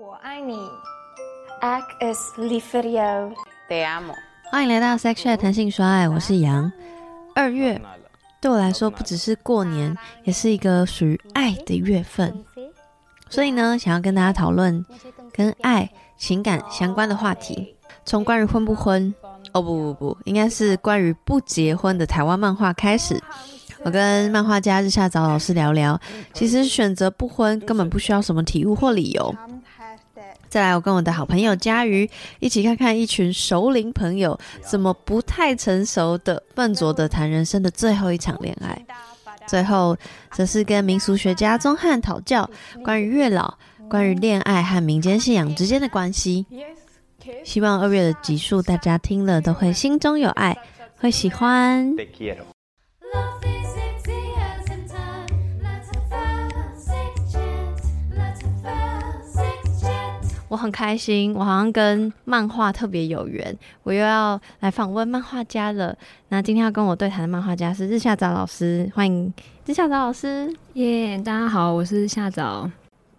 我爱你，Ag es liferio，te amo。欢迎来到 Sex Chat 谈性说爱，我是杨。二月对我来说不只是过年，也是一个属于爱的月份，所以呢，想要跟大家讨论跟爱情感相关的话题，从关于婚不婚，哦不不不，应该是关于不结婚的台湾漫画开始。我跟漫画家日下早老师聊聊，其实选择不婚根本不需要什么体悟或理由。再来，我跟我的好朋友佳瑜一起看看一群熟龄朋友怎么不太成熟的笨拙的谈人生的最后一场恋爱。最后，则是跟民俗学家宗汉讨教关于月老、关于恋爱和民间信仰之间的关系。希望二月的集数大家听了都会心中有爱，会喜欢。我很开心，我好像跟漫画特别有缘，我又要来访问漫画家了。那今天要跟我对谈的漫画家是日下早老师，欢迎日下早老师。耶，yeah, 大家好，我是日下早。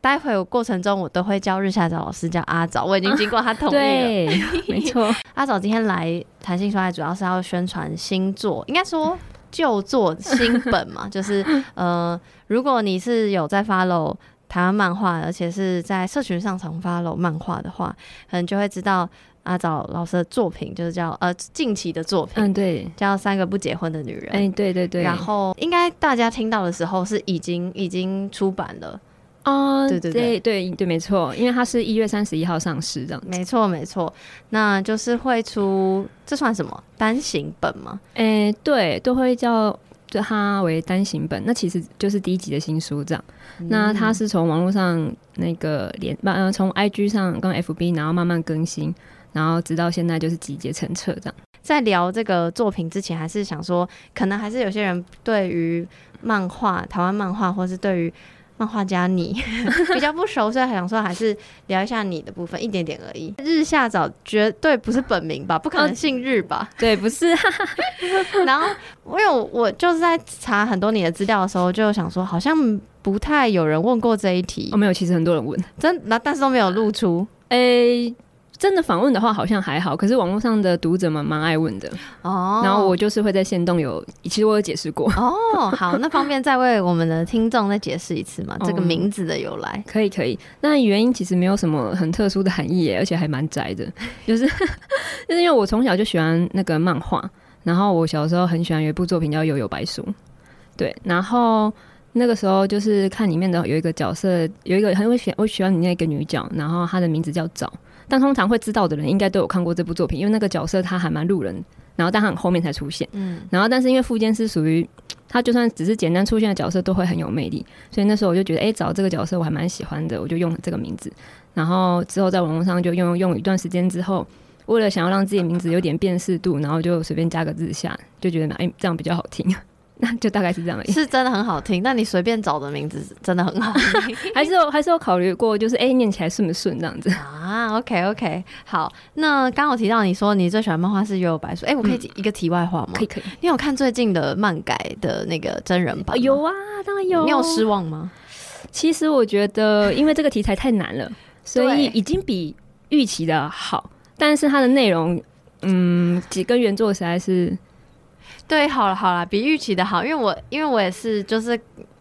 待会我过程中我都会叫日下早老师叫阿早，我已经经过他同意了。没错。阿早今天来谈性说爱，主要是要宣传新作，应该说旧作新本嘛，就是呃，如果你是有在 follow。台湾漫画，而且是在社群上常 follow 漫画的话，可能就会知道阿早老师的作品，就是叫呃近期的作品，嗯对，叫《三个不结婚的女人》，哎、欸、对对对，然后应该大家听到的时候是已经已经出版了。啊，对对对。对对没错，因为它是一月三十一号上市这样，没错没错，那就是会出，这算什么？单行本吗？哎、欸、对，都会叫。就它为单行本，那其实就是第一集的新书这样。嗯、那它是从网络上那个连，呃，从 IG 上跟 FB，然后慢慢更新，然后直到现在就是集结成册这样。在聊这个作品之前，还是想说，可能还是有些人对于漫画、台湾漫画，或是对于。漫画家你 比较不熟，所以想说还是聊一下你的部分，一点点而已。日下早绝对不是本名吧？不可能姓日吧？哦、对，不是。然后我有我我就是在查很多你的资料的时候，就想说好像不太有人问过这一题。哦，没有，其实很多人问，真那但是都没有露出。诶、欸。真的访问的话好像还好，可是网络上的读者们蛮爱问的哦。然后我就是会在线动有，其实我有解释过哦。好，那方便 再为我们的听众再解释一次吗？这个名字的由来？可以可以。那原因其实没有什么很特殊的含义耶，而且还蛮宅的，就是 就是因为我从小就喜欢那个漫画，然后我小时候很喜欢有一部作品叫《悠悠白书》，对，然后那个时候就是看里面的有一个角色，有一个很喜我喜欢里面一个女角，然后她的名字叫早。但通常会知道的人，应该都有看过这部作品，因为那个角色他还蛮路人，然后但他很后面才出现，嗯，然后但是因为富坚是属于他，就算只是简单出现的角色，都会很有魅力，所以那时候我就觉得，哎、欸，找这个角色我还蛮喜欢的，我就用了这个名字，然后之后在网络上就用用一段时间之后，为了想要让自己名字有点辨识度，然后就随便加个日下，就觉得哎、欸、这样比较好听。那就大概是这样而已，是真的很好听。但你随便找的名字真的很好听，还是有还是有考虑过，就是哎、欸，念起来顺不顺这样子 啊？OK OK，好。那刚好提到你说你最喜欢漫画是《幽游白书》，哎、欸，我可以一个题外话吗？可以可以。你有看最近的漫改的那个真人版？有啊，当然有。你有失望吗？其实我觉得，因为这个题材太难了，所以已经比预期的好。但是它的内容，嗯，几跟原作实在是。对，好了好了，比预期的好，因为我因为我也是，就是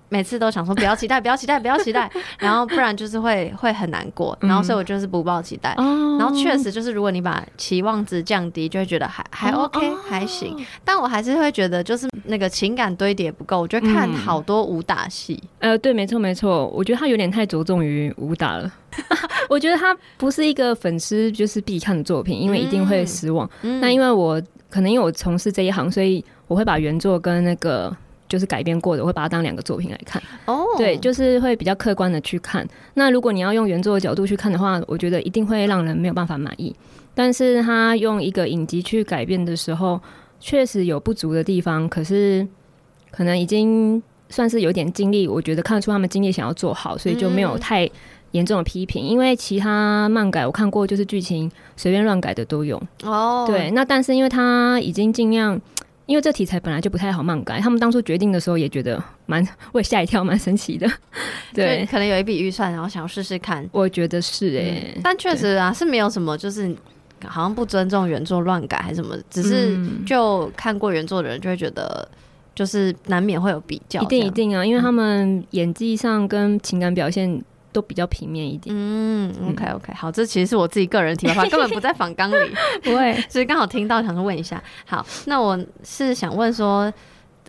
每次都想说不要期待，不要期待，不要期待，然后不然就是会会很难过，然后所以我就是不抱期待，嗯、然后确实就是如果你把期望值降低，就会觉得还还 OK、哦、还行，但我还是会觉得就是那个情感堆叠不够，我觉得看好多武打戏，呃，对，没错没错，我觉得他有点太着重于武打了，我觉得他不是一个粉丝就是必看的作品，因为一定会失望，那、嗯、因为我。可能因为我从事这一行，所以我会把原作跟那个就是改编过的，我会把它当两个作品来看。哦，oh. 对，就是会比较客观的去看。那如果你要用原作的角度去看的话，我觉得一定会让人没有办法满意。但是他用一个影集去改变的时候，确实有不足的地方。可是可能已经算是有点尽力，我觉得看得出他们尽力想要做好，所以就没有太。严重的批评，因为其他漫改我看过，就是剧情随便乱改的都有。哦，对，那但是因为他已经尽量，因为这题材本来就不太好漫改，他们当初决定的时候也觉得蛮会吓一跳，蛮神奇的。对，可能有一笔预算，然后想要试试看。我觉得是哎、欸嗯，但确实啊，是没有什么，就是好像不尊重原作乱改还是什么，只是就看过原作的人就会觉得，就是难免会有比较。一定一定啊，因为他们演技上跟情感表现。都比较平面一点。嗯，OK OK，好，这其实是我自己个人提的话，根本不在访纲里，不会，所以刚好听到，想说问一下。好，那我是想问说，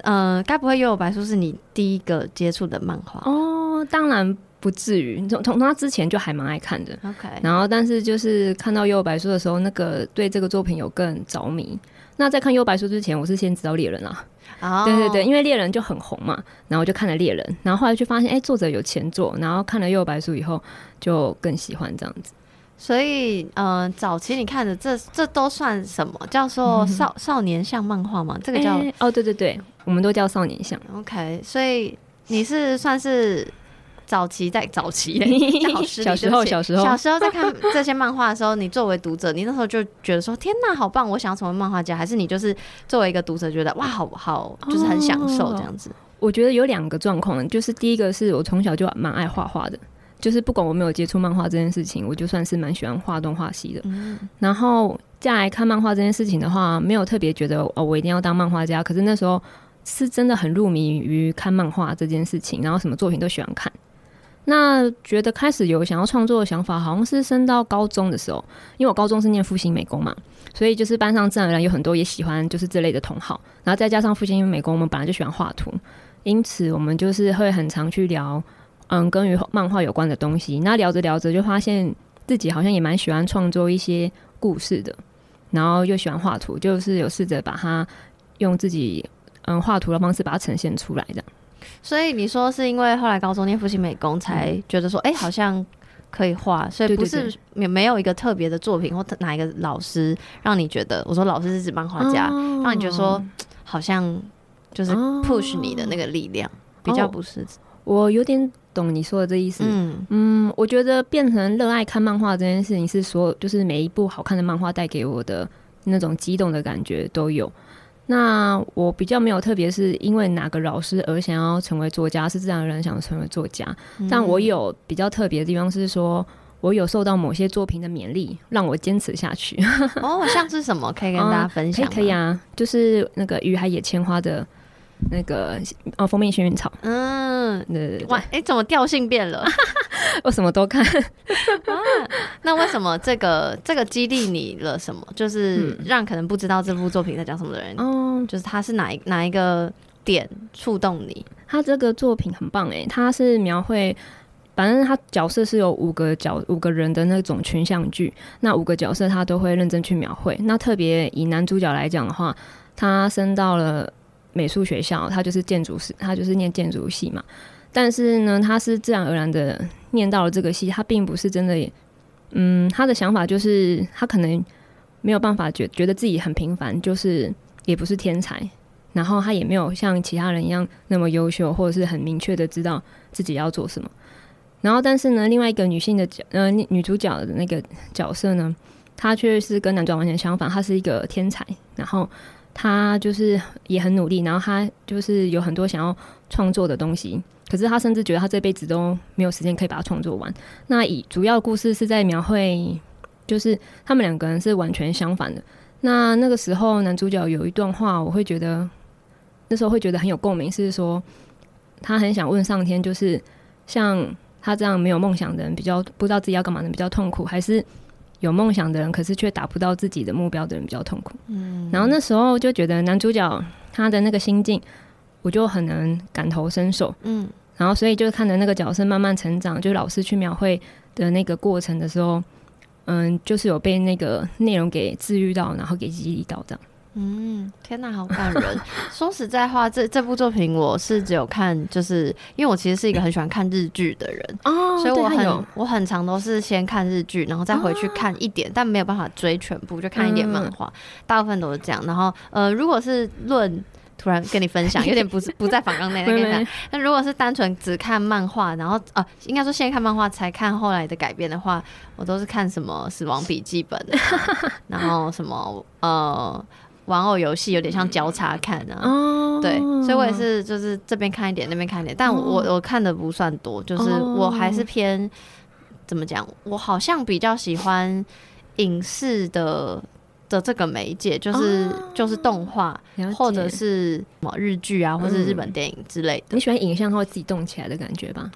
呃，该不会《幽游白书》是你第一个接触的漫画？哦，当然不至于，从从他之前就还蛮爱看的。OK，然后但是就是看到《幽游白书》的时候，那个对这个作品有更着迷。那在看《幽白书》之前，我是先知道猎人啊。哦，对对对，因为猎人就很红嘛，然后就看了猎人，然后后来就发现，哎，作者有前作，然后看了《右白书》以后，就更喜欢这样子。所以，嗯、呃，早期你看的这这都算什么？叫做少、嗯、少年像漫画吗？这个叫哦，对对对，我们都叫少年像。OK，所以你是算是。早期在早期，小时候小时候小时候在看这些漫画的时候，你作为读者，你那时候就觉得说：“天哪，好棒！我想要成为漫画家。”还是你就是作为一个读者，觉得哇，好好，就是很享受这样子？我觉得有两个状况，就是第一个是我从小就蛮爱画画的，就是不管我没有接触漫画这件事情，我就算是蛮喜欢画动画系的。然后再来看漫画这件事情的话，没有特别觉得哦，我一定要当漫画家。可是那时候是真的很入迷于看漫画这件事情，然后什么作品都喜欢看。那觉得开始有想要创作的想法，好像是升到高中的时候，因为我高中是念复兴美工嘛，所以就是班上自然而然有很多也喜欢就是这类的同好，然后再加上复兴美工，我们本来就喜欢画图，因此我们就是会很常去聊，嗯，跟与漫画有关的东西。那聊着聊着就发现自己好像也蛮喜欢创作一些故事的，然后又喜欢画图，就是有试着把它用自己嗯画图的方式把它呈现出来的。所以你说是因为后来高中念复兴美工才觉得说，哎、好像可以画，所以不是没没有一个特别的作品或哪一个老师让你觉得，我说老师是指漫画家、哦，让你觉得说好像就是 push 你的那个力量，哦、比较不是。我有点懂你说的这意思。嗯嗯，我觉得变成热爱看漫画这件事情是所有，就是每一部好看的漫画带给我的那种激动的感觉都有。那我比较没有特别是因为哪个老师而想要成为作家，是自然而然想成为作家。嗯、但我有比较特别的地方是说，我有受到某些作品的勉励，让我坚持下去。哦，像是什么可以跟大家分享、哦？可以啊，就是那个雨海野千花的。那个哦，蜂蜜幸运草，嗯，对对对，哇，哎、欸，怎么调性变了？我什么都看 啊。那为什么这个这个激励你了？什么？就是让可能不知道这部作品在讲什么的人，嗯，就是他是哪一哪一个点触动你？他这个作品很棒哎，他是描绘，反正他角色是有五个角五个人的那种群像剧，那五个角色他都会认真去描绘。那特别以男主角来讲的话，他升到了。美术学校，他就是建筑师，他就是念建筑系嘛。但是呢，他是自然而然的念到了这个系，他并不是真的。嗯，他的想法就是他可能没有办法觉觉得自己很平凡，就是也不是天才，然后他也没有像其他人一样那么优秀，或者是很明确的知道自己要做什么。然后，但是呢，另外一个女性的角，呃，女主角的那个角色呢，她却是跟男主完全相反，她是一个天才，然后。他就是也很努力，然后他就是有很多想要创作的东西，可是他甚至觉得他这辈子都没有时间可以把它创作完。那以主要故事是在描绘，就是他们两个人是完全相反的。那那个时候男主角有一段话，我会觉得那时候会觉得很有共鸣，是说他很想问上天，就是像他这样没有梦想的人，比较不知道自己要干嘛的比较痛苦，还是？有梦想的人，可是却达不到自己的目标的人比较痛苦。嗯，然后那时候就觉得男主角他的那个心境，我就很能感同身受。嗯，然后所以就看着那个角色慢慢成长，就老师去描绘的那个过程的时候，嗯，就是有被那个内容给治愈到，然后给激励到这样。嗯，天哪，好感人！说实在话，这这部作品我是只有看，就是因为我其实是一个很喜欢看日剧的人哦，所以我很我很常都是先看日剧，然后再回去看一点，哦、但没有办法追全部，就看一点漫画、嗯，大部分都是这样。然后呃，如果是论突然跟你分享，有点不是 不在反纲内跟你讲，那如果是单纯只看漫画，然后呃，应该说先看漫画才看后来的改编的话，我都是看什么《死亡笔记本》，然后什么呃。玩偶游戏有点像交叉看啊。哦，对，所以我也是就是这边看一点，那边看一点，但我我看的不算多，就是我还是偏怎么讲，我好像比较喜欢影视的的这个媒介，就是就是动画或者是什么日剧啊，或者是日本电影之类的。你喜欢影像它会自己动起来的感觉吧？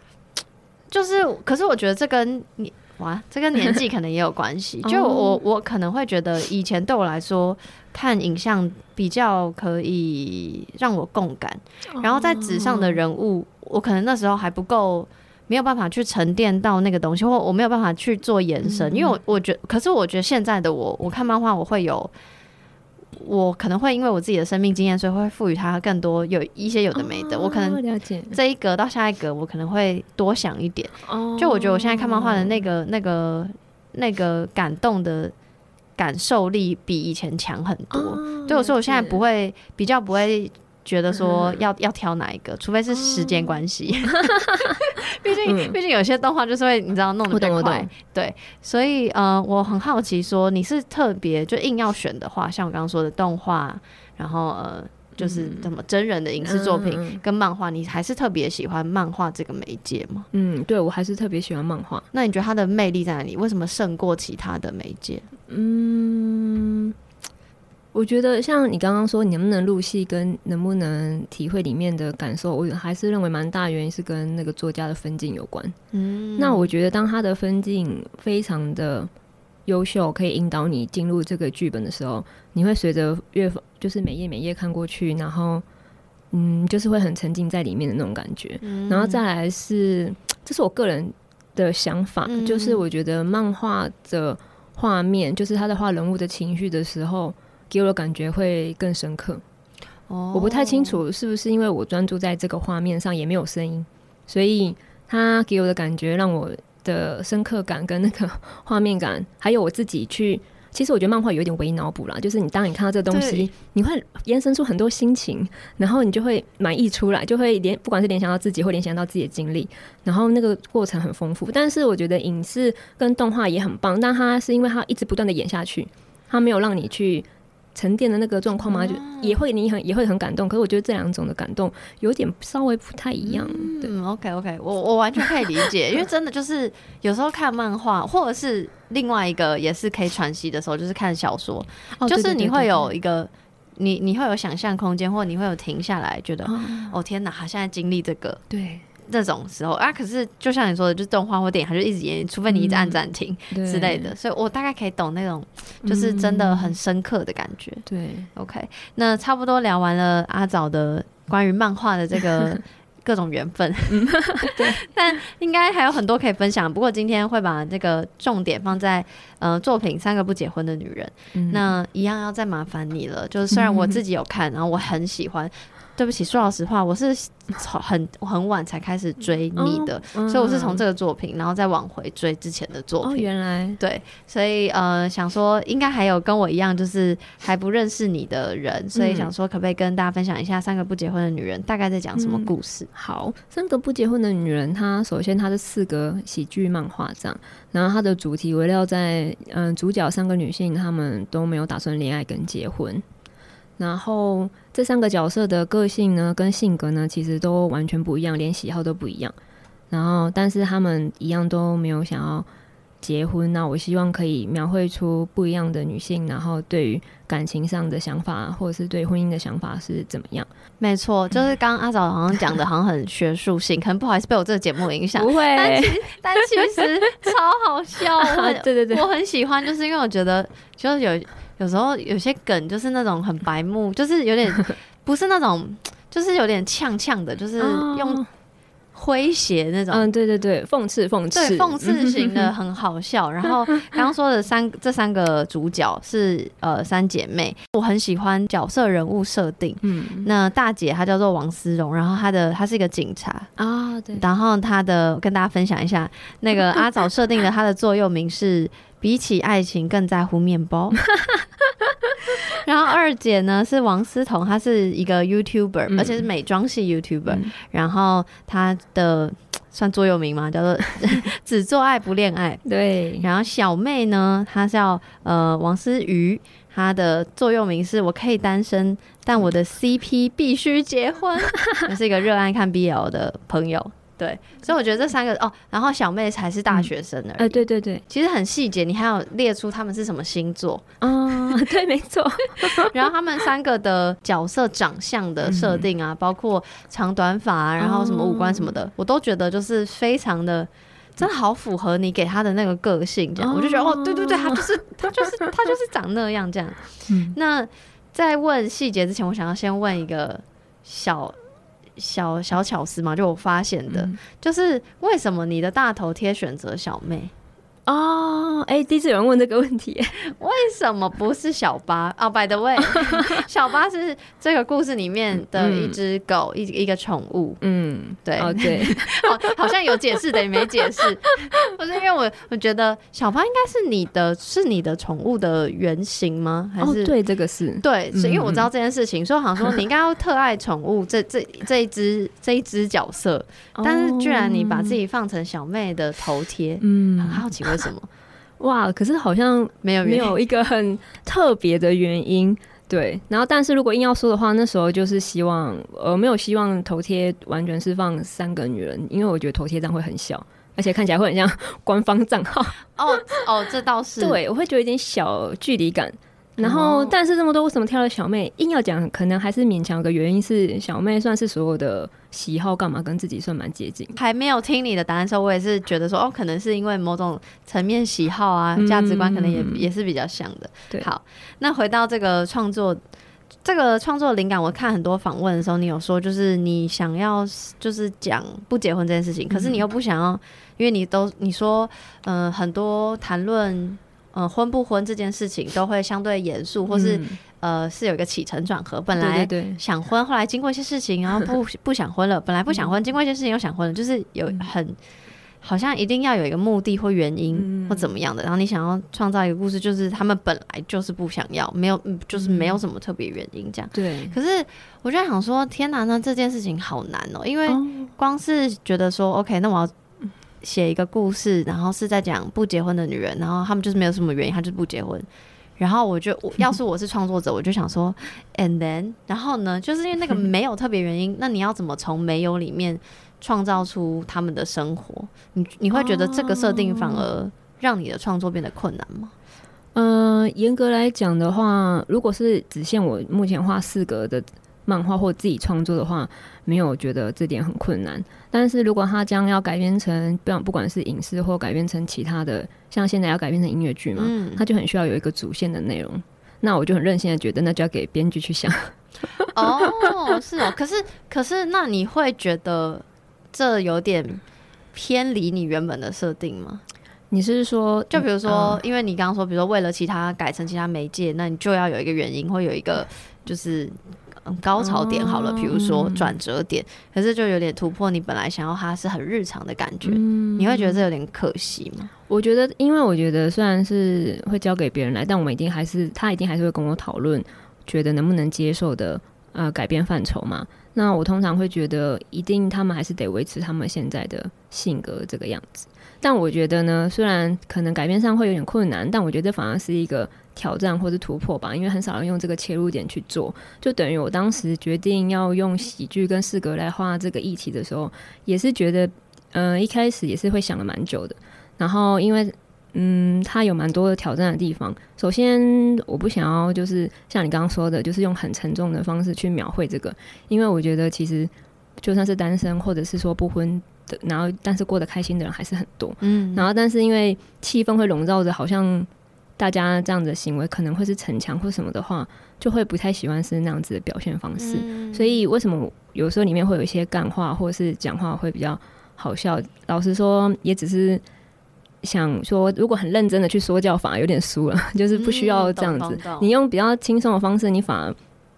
就是，可是我觉得这跟你哇，这跟年纪可能也有关系。就我，我可能会觉得以前对我来说，看影像比较可以让我共感，然后在纸上的人物，我可能那时候还不够，没有办法去沉淀到那个东西，或我没有办法去做延伸。因为我我觉得，可是我觉得现在的我，我看漫画我会有。我可能会因为我自己的生命经验，所以会赋予它更多有一些有的没的。哦、我可能这一格到下一格，我可能会多想一点。哦、就我觉得我现在看漫画的那个、那个、那个感动的感受力比以前强很多。哦、对我说，我现在不会比较不会。觉得说要要挑哪一个，除非是时间关系，毕竟毕竟有些动画就是会你知道弄得快，对，所以呃，我很好奇说你是特别就硬要选的话，像我刚刚说的动画，然后呃就是怎么真人的影视作品跟漫画，你还是特别喜欢漫画这个媒介吗？嗯，对，我还是特别喜欢漫画。那你觉得它的魅力在哪里？为什么胜过其他的媒介？嗯。我觉得像你刚刚说，你能不能入戏跟能不能体会里面的感受，我还是认为蛮大原因是跟那个作家的分镜有关。嗯，那我觉得当他的分镜非常的优秀，可以引导你进入这个剧本的时候，你会随着阅就是每页每页看过去，然后嗯，就是会很沉浸在里面的那种感觉。嗯，然后再来是，这是我个人的想法，嗯，就是我觉得漫画的画面，就是他在画人物的情绪的时候。给我的感觉会更深刻。哦，我不太清楚是不是因为我专注在这个画面上，也没有声音，所以他给我的感觉让我的深刻感跟那个 画面感，还有我自己去，其实我觉得漫画有一点为脑补啦，就是你当你看到这个东西，你会延伸出很多心情，然后你就会满意出来，就会联不管是联想到自己，或联想到自己的经历，然后那个过程很丰富。但是我觉得影视跟动画也很棒，但它是因为它一直不断的演下去，它没有让你去。沉淀的那个状况吗，就也会你很也会很感动。可是我觉得这两种的感动有点稍微不太一样。对，嗯，OK OK，我我完全可以理解，因为真的就是有时候看漫画，或者是另外一个也是可以喘息的时候，就是看小说，就是你会有一个你你会有想象空间，或者你会有停下来，觉得哦天哪，他现在经历这个，对。这种时候啊，可是就像你说的，就是动画或电影，它就一直演，除非你一直按暂停之类的。嗯、所以我大概可以懂那种，就是真的很深刻的感觉。对、嗯、，OK，那差不多聊完了阿早的关于漫画的这个 各种缘分。对，但应该还有很多可以分享。不过今天会把这个重点放在呃作品《三个不结婚的女人》嗯。那一样要再麻烦你了，就是虽然我自己有看，然后我很喜欢。对不起，说老实话，我是从很很晚才开始追你的，哦、所以我是从这个作品，然后再往回追之前的作品。哦、原来对，所以呃，想说应该还有跟我一样，就是还不认识你的人，所以想说可不可以跟大家分享一下《三个不结婚的女人》大概在讲什么故事？嗯、好，《三个不结婚的女人》，她首先她是四个喜剧漫画这样，然后她的主题围绕在嗯、呃，主角三个女性，她们都没有打算恋爱跟结婚。然后这三个角色的个性呢，跟性格呢，其实都完全不一样，连喜好都不一样。然后，但是他们一样都没有想要结婚。那我希望可以描绘出不一样的女性，然后对于感情上的想法，或者是对婚姻的想法是怎么样？没错，就是刚刚阿早好像讲的，好像很学术性，可能不好意思被我这个节目影响。不会，但其但其实超好笑。对对对，我很喜欢，就是因为我觉得就是有。有时候有些梗就是那种很白目，就是有点不是那种，就是有点呛呛的，就是用诙谐那种。嗯，对对对，讽刺讽刺，对讽刺型的 很好笑。然后刚刚说的三 这三个主角是呃三姐妹，我很喜欢角色人物设定。嗯，那大姐她叫做王思荣，然后她的她是一个警察啊，对。然后她的跟大家分享一下，那个阿早设定的她的座右铭是。比起爱情更在乎面包。然后二姐呢是王思彤，她是一个 YouTuber，、嗯、而且是美妆系 YouTuber、嗯。然后她的算座右铭嘛，叫做 “只做爱不恋爱”。对。然后小妹呢，她叫呃王思瑜，她的座右铭是“我可以单身，但我的 CP 必须结婚”。也是一个热爱看 BL 的朋友。对，所以我觉得这三个哦，然后小妹才是大学生而已。呃，对对对，其实很细节，你还有列出他们是什么星座啊？对，没错。然后他们三个的角色长相的设定啊，包括长短发啊，然后什么五官什么的，我都觉得就是非常的，真的好符合你给他的那个个性。这样，我就觉得哦，对对对，他就是他就是他就是长那样这样。那在问细节之前，我想要先问一个小。小小巧思嘛，就我发现的，嗯、就是为什么你的大头贴选择小妹？哦，哎、欸，第一次有人问这个问题，为什么不是小八？哦、oh,，by the way，小八是这个故事里面的一只狗，嗯、一一个宠物。嗯，对，哦对，哦，好像有解释的，也没解释。不是因为我我觉得小八应该是你的，是你的宠物的原型吗？还是、哦、对，这个是对，是因为我知道这件事情，嗯、所以好像说你应该要特爱宠物这这这一只这一只角色，哦、但是居然你把自己放成小妹的头贴，嗯，很好奇为什么？哇，可是好像没有没有一个很特别的原因，对。然后，但是如果硬要说的话，那时候就是希望，呃，没有希望头贴完全是放三个女人，因为我觉得头贴这样会很小，而且看起来会很像官方账号。哦哦，这倒是，对，我会觉得有点小距离感。然后，但是这么多为什么挑了小妹？硬要讲，可能还是勉强个原因是小妹算是所有的喜好干嘛跟自己算蛮接近。还没有听你的答案的时候，我也是觉得说，哦，可能是因为某种层面喜好啊，价值观可能也、嗯、也是比较像的。对，好，那回到这个创作，这个创作灵感，我看很多访问的时候，你有说就是你想要就是讲不结婚这件事情，可是你又不想要，因为你都你说，嗯、呃，很多谈论。嗯，婚不婚这件事情都会相对严肃，或是、嗯、呃是有一个起承转合。本来想婚，后来经过一些事情，然后不 不想婚了。本来不想婚，经过一些事情又想婚了，就是有很好像一定要有一个目的或原因或怎么样的。然后你想要创造一个故事，就是他们本来就是不想要，没有就是没有什么特别原因这样。对。可是我就想说，天哪，那这件事情好难哦，因为光是觉得说，OK，那我要。写一个故事，然后是在讲不结婚的女人，然后他们就是没有什么原因，她就不结婚。然后我就，要是我是创作者，我就想说，and then，然后呢，就是因为那个没有特别原因，那你要怎么从没有里面创造出他们的生活？你你会觉得这个设定反而让你的创作变得困难吗？嗯、呃，严格来讲的话，如果是只限我目前画四格的。漫画或自己创作的话，没有觉得这点很困难。但是如果他将要改编成不不管是影视或改编成其他的，像现在要改编成音乐剧嘛，嗯、他就很需要有一个主线的内容。那我就很任性的觉得，那就要给编剧去想。哦，是哦。可是可是，那你会觉得这有点偏离你原本的设定吗？你是说，就比如说，嗯、因为你刚刚说，比如说为了其他改成其他媒介，那你就要有一个原因，会有一个就是。高潮点好了，比如说转折点，嗯、可是就有点突破你本来想要它是很日常的感觉，嗯、你会觉得这有点可惜吗？我觉得，因为我觉得虽然是会交给别人来，但我们一定还是他一定还是会跟我讨论，觉得能不能接受的呃改变范畴嘛。那我通常会觉得，一定他们还是得维持他们现在的性格这个样子。但我觉得呢，虽然可能改变上会有点困难，但我觉得反而是一个。挑战或是突破吧，因为很少人用这个切入点去做，就等于我当时决定要用喜剧跟四格来画这个议题的时候，也是觉得，嗯、呃，一开始也是会想了蛮久的。然后因为，嗯，它有蛮多的挑战的地方。首先，我不想要就是像你刚刚说的，就是用很沉重的方式去描绘这个，因为我觉得其实就算是单身或者是说不婚的，然后但是过得开心的人还是很多。嗯，然后但是因为气氛会笼罩着，好像。大家这样子的行为可能会是逞强或什么的话，就会不太喜欢是那样子的表现方式。嗯、所以为什么有时候里面会有一些干话，或者是讲话会比较好笑？老实说，也只是想说，如果很认真的去说教，反而有点输了，就是不需要这样子。嗯、你用比较轻松的方式，你反而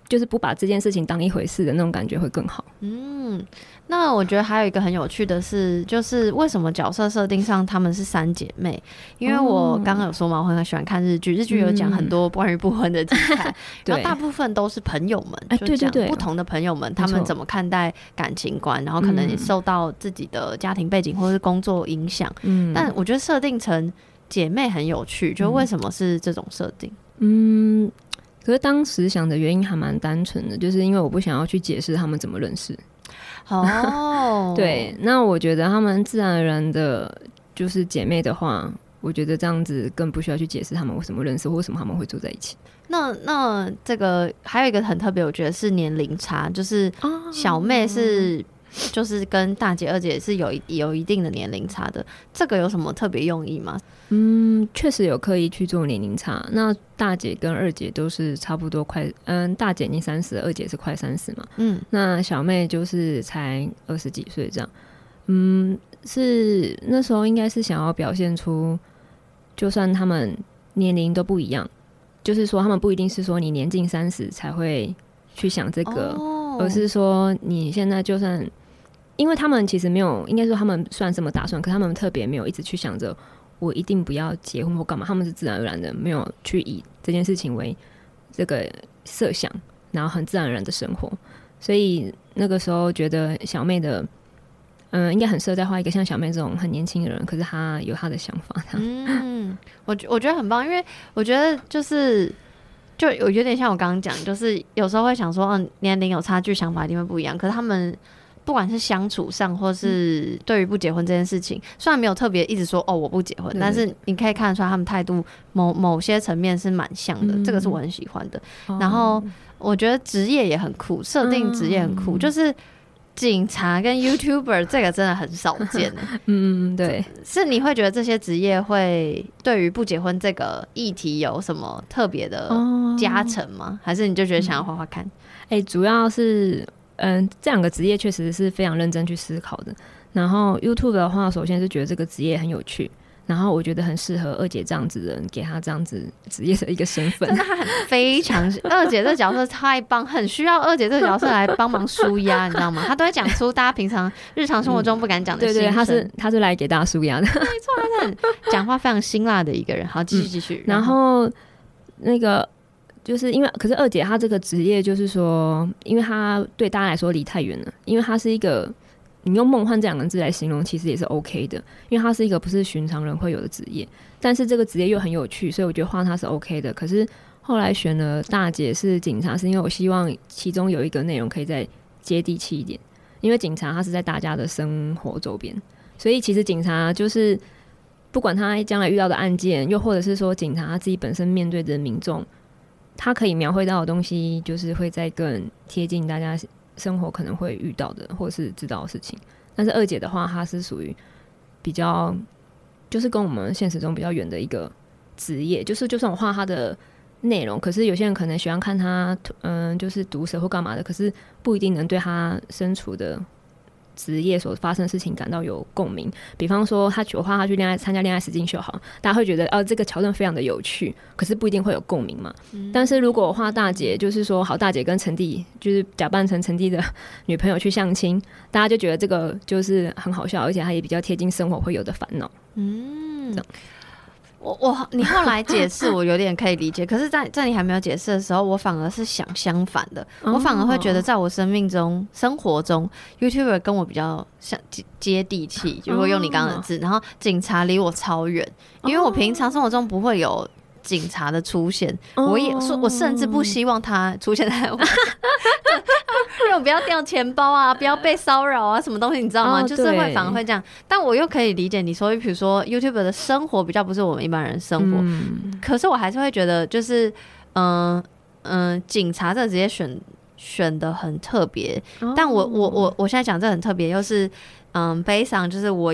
就是不把这件事情当一回事的那种感觉会更好。嗯。那我觉得还有一个很有趣的是，就是为什么角色设定上他们是三姐妹？因为我刚刚有说嘛，我很喜欢看日剧，日剧有讲很多关于不婚的题材，然后大部分都是朋友们，就讲不同的朋友们他们怎么看待感情观，然后可能也受到自己的家庭背景或是工作影响。嗯，但我觉得设定成姐妹很有趣，就为什么是这种设定？嗯，可是当时想的原因还蛮单纯的，就是因为我不想要去解释他们怎么认识。哦，对，那我觉得他们自然而然的，就是姐妹的话，我觉得这样子更不需要去解释他们为什么认识，或为什么他们会住在一起。那那这个还有一个很特别，我觉得是年龄差，就是小妹是。就是跟大姐、二姐是有有一定的年龄差的，这个有什么特别用意吗？嗯，确实有刻意去做年龄差。那大姐跟二姐都是差不多快，嗯，大姐已经三十，二姐是快三十嘛。嗯，那小妹就是才二十几岁这样。嗯，是那时候应该是想要表现出，就算他们年龄都不一样，就是说他们不一定是说你年近三十才会去想这个，哦，而是说你现在就算。因为他们其实没有，应该说他们算什么打算，可他们特别没有一直去想着我一定不要结婚或干嘛，他们是自然而然的没有去以这件事情为这个设想，然后很自然而然的生活。所以那个时候觉得小妹的，嗯，应该很适合再画一个像小妹这种很年轻的人，可是她有她的想法。嗯，我我觉得很棒，因为我觉得就是就有有点像我刚刚讲，就是有时候会想说，嗯，年龄有差距，想法一定会不一样，可是他们。不管是相处上，或是对于不结婚这件事情，嗯、虽然没有特别一直说哦我不结婚，但是你可以看得出来他们态度某某些层面是蛮像的，嗯，这个是我很喜欢的。嗯、然后我觉得职业也很酷，设定职业很酷，嗯，就是警察跟 YouTuber 这个真的很少见。嗯，对，是你会觉得这些职业会对于不结婚这个议题有什么特别的加成吗？哦？还是你就觉得想要画画看？哎、欸，主要是。嗯，这两个职业确实是非常认真去思考的。然后 YouTube 的话，首先是觉得这个职业很有趣，然后我觉得很适合二姐这样子的人，给她这样子职业的一个身份。真的，她很非常二姐这个角色太棒，很需要二姐这个角色来帮忙舒压，你知道吗？她都会讲出大家平常日常生活中不敢讲的。对对，她是她是来给大家舒压的。没错，她是很讲话非常辛辣的一个人。好，继续继续。然后那个。就是因为，可是二姐她这个职业，就是说，因为她对大家来说离太远了。因为她是一个，你用梦幻这两个字来形容，其实也是 OK 的。因为它是一个不是寻常人会有的职业，但是这个职业又很有趣，所以我觉得画它是 OK 的。可是后来选了大姐是警察，是因为我希望其中有一个内容可以再接地气一点。因为警察他是在大家的生活周边，所以其实警察就是不管他将来遇到的案件，又或者是说警察他自己本身面对的民众。他可以描绘到的东西，就是会再更贴近大家生活可能会遇到的，或是知道的事情。但是二姐的话，她是属于比较，就是跟我们现实中比较远的一个职业。就是就算我画她的内容，可是有些人可能喜欢看她，嗯，就是毒舌或干嘛的，可是不一定能对她身处的。职业所发生的事情感到有共鸣，比方说他画他去恋爱参加恋爱实境秀，好，大家会觉得哦，这个桥段非常的有趣，可是不一定会有共鸣嘛。嗯、但是如果我画大姐，就是说好大姐跟陈弟，就是假扮成陈弟的女朋友去相亲，大家就觉得这个就是很好笑，而且他也比较贴近生活会有的烦恼。嗯，这样。我我你后来解释我有点可以理解，可是在，在在你还没有解释的时候，我反而是想相反的，我反而会觉得在我生命中、生活中，YouTuber 跟我比较像接接地气，如果用你刚刚的字，然后警察离我超远，因为我平常生活中不会有。警察的出现，我也说，我甚至不希望他出现在 我，让我不要掉钱包啊，不要被骚扰啊，什么东西你知道吗？就是会反而会这样，但我又可以理解你说，比如说 YouTuber 的生活比较不是我们一般人生活，可是我还是会觉得，就是嗯嗯，警察这个职业选选的很特别，但我我我我现在讲这很特别，又是嗯悲伤，就是我。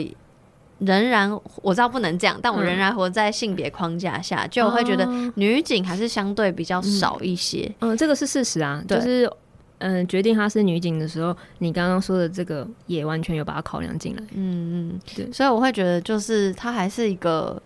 仍然我知道不能这样，但我仍然活在性别框架下，嗯，就我会觉得女警还是相对比较少一些。嗯，嗯这个是事实啊。就是嗯，决定她是女警的时候，你刚刚说的这个也完全有把它考量进来。嗯嗯，对。所以我会觉得，就是她还是一个，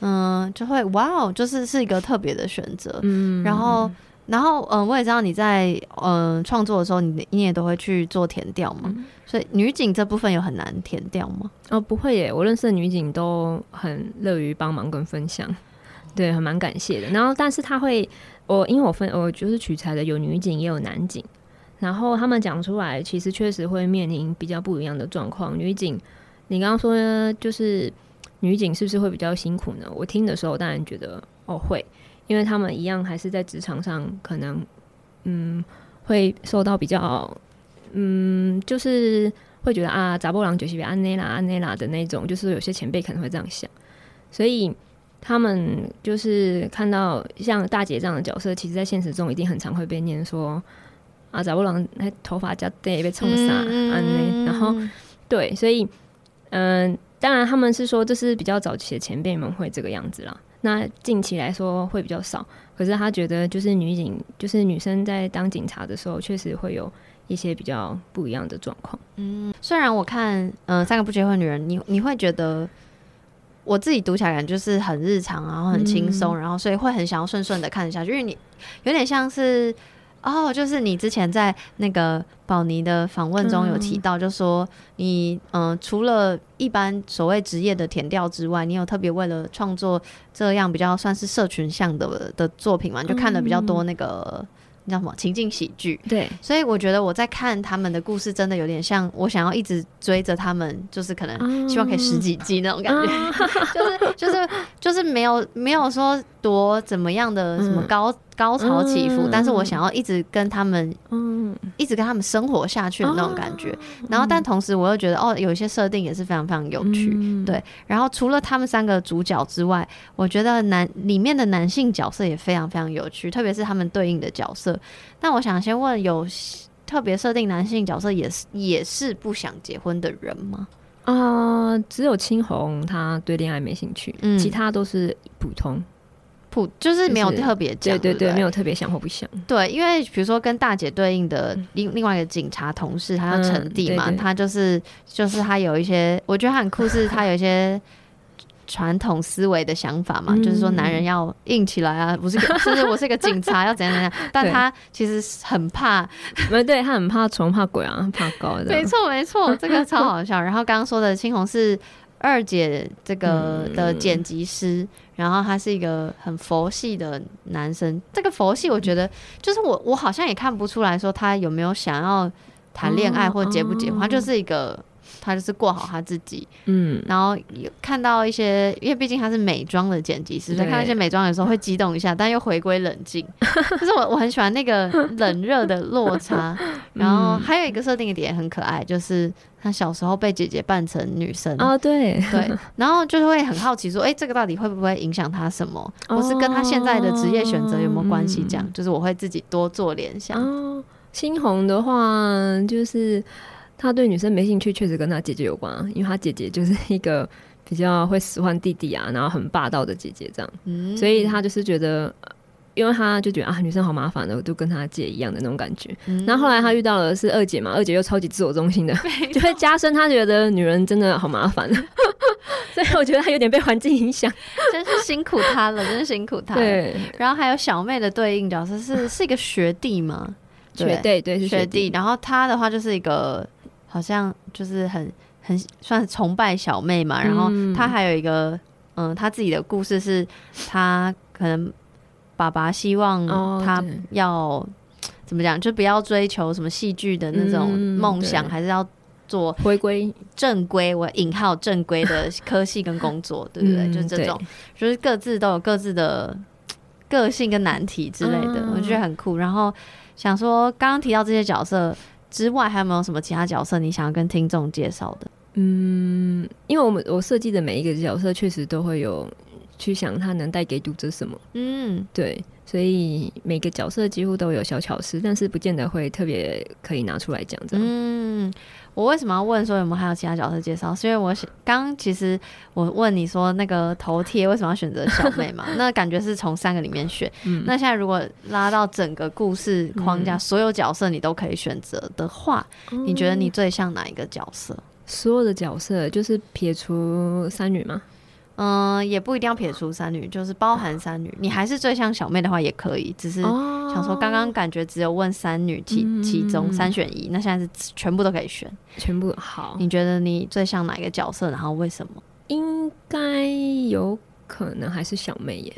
嗯，就会哇哦，就是是一个特别的选择。嗯，然后。然后，嗯，我也知道你在嗯创作的时候，你你也都会去做填调嘛，嗯，所以女警这部分有很难填掉吗？哦，不会耶，我认识的女警都很乐于帮忙跟分享，对，还蛮感谢的。然后，但是他会，我因为我分我就是取材的有女警也有男警，然后他们讲出来，其实确实会面临比较不一样的状况。女警，你刚刚说呢，就是女警是不是会比较辛苦呢？我听的时候当然觉得哦会。因为他们一样还是在职场上，可能嗯会受到比较嗯，就是会觉得啊，查某人就是比安内拉安内拉的那种，就是有些前辈可能会这样想，所以他们就是看到像大姐这样的角色，其实在现实中一定很常会被念说啊，查波郎那头发夹短被冲啥安内，然后对，所以嗯。当然，他们是说这是比较早期的前辈们会这个样子啦。那近期来说会比较少。可是他觉得，就是女警，就是女生在当警察的时候，确实会有一些比较不一样的状况。嗯，虽然我看，嗯、呃，三个不结婚女人，你你会觉得我自己读起来感觉就是很日常，然后很轻松，嗯、然后所以会很想要顺顺的看下去，因为你有点像是。哦，就是你之前在那个宝妮的访问中有提到，就说你嗯、呃，除了一般所谓职业的填调之外，你有特别为了创作这样比较算是社群向的的作品嘛？就看了比较多那个。叫什么？情境喜剧？对，所以我觉得我在看他们的故事，真的有点像我想要一直追着他们，就是可能希望可以十几集那种感觉，啊、就是就是就是没有没有说多怎么样的什么高、嗯、高潮起伏，嗯、但是我想要一直跟他们，嗯，一直跟他们生活下去的那种感觉。啊、然后，但同时我又觉得哦，有一些设定也是非常非常有趣，嗯、对。然后除了他们三个主角之外，我觉得男里面的男性角色也非常非常有趣，特别是他们对应的角色。那我想先问，有特别设定男性角色也是也是不想结婚的人吗？啊、呃，只有青红他对恋爱没兴趣，嗯，其他都是普通普，就是没有特别讲，对对对，没有特别想或不想。对，因为比如说跟大姐对应的另另外一个警察同事，他叫陈弟嘛，嗯、对对对，他就是就是他有一些，我觉得他很酷，是他有一些。传统思维的想法嘛，嗯、就是说男人要硬起来啊，不是，就是我是一个警察，要怎样怎样。但他其实很怕，没，对他很怕虫、怕鬼啊，怕高的。没错，没错，这个超好笑。然后刚刚说的青红是二姐这个的剪辑师，嗯、然后他是一个很佛系的男生。这个佛系，我觉得就是我，我好像也看不出来说他有没有想要谈恋爱或结不结婚，哦、他就是一个。他就是过好他自己，嗯，然后有看到一些，因为毕竟他是美妆的剪辑师，所以看到一些美妆有时候会激动一下，但又回归冷静。就是我我很喜欢那个冷热的落差。然后还有一个设定的点很可爱，就是他小时候被姐姐扮成女生哦，对对，然后就是会很好奇说，哎，这个到底会不会影响他什么，或是跟他现在的职业选择有没有关系？这样就是我会自己多做联想。哦，新红的话就是。他对女生没兴趣，确实跟他姐姐有关啊，因为他姐姐就是一个比较会使唤弟弟啊，然后很霸道的姐姐这样，嗯、所以他就是觉得，因为他就觉得啊，女生好麻烦的，就跟他姐一样的那种感觉。嗯、然后后来他遇到了是二姐嘛，二姐又超级自我中心的，就会加深他觉得女人真的好麻烦。所以我觉得他有点被环境影响，真是辛苦他了，真是辛苦他。对，然后还有小妹的对应角色是是一个学弟嘛？学弟对。学弟然后他的话就是一个。好像就是很很算是崇拜小妹嘛，然后他还有一个嗯，他自己的故事是，他可能爸爸希望他要怎么讲，就不要追求什么戏剧的那种梦想，还是要做回归正规，我引号正规的 科系跟工作，对不对？就是这种，就是各自都有各自的个性跟难题之类的，我觉得很酷。然后想说，刚刚提到这些角色。之外，还有没有什么其他角色你想要跟听众介绍的？嗯，因为我们我设计的每一个角色，确实都会有去想他能带给读者什么。嗯，对，所以每个角色几乎都有小巧思，但是不见得会特别可以拿出来讲。这样，嗯。我为什么要问说有没有还有其他角色介绍？是因为我刚其实我问你说那个头贴为什么要选择小妹嘛？那感觉是从三个里面选。嗯、那现在如果拉到整个故事框架，嗯、所有角色你都可以选择的话，嗯、你觉得你最像哪一个角色？所有的角色就是撇除三女吗？嗯，也不一定要撇除三女，就是包含三女。你还是最像小妹的话也可以，只是想说刚刚感觉只有问三女其其中三选一，那现在是全部都可以选，全部好。你觉得你最像哪一个角色？然后为什么？应该有可能还是小妹耶。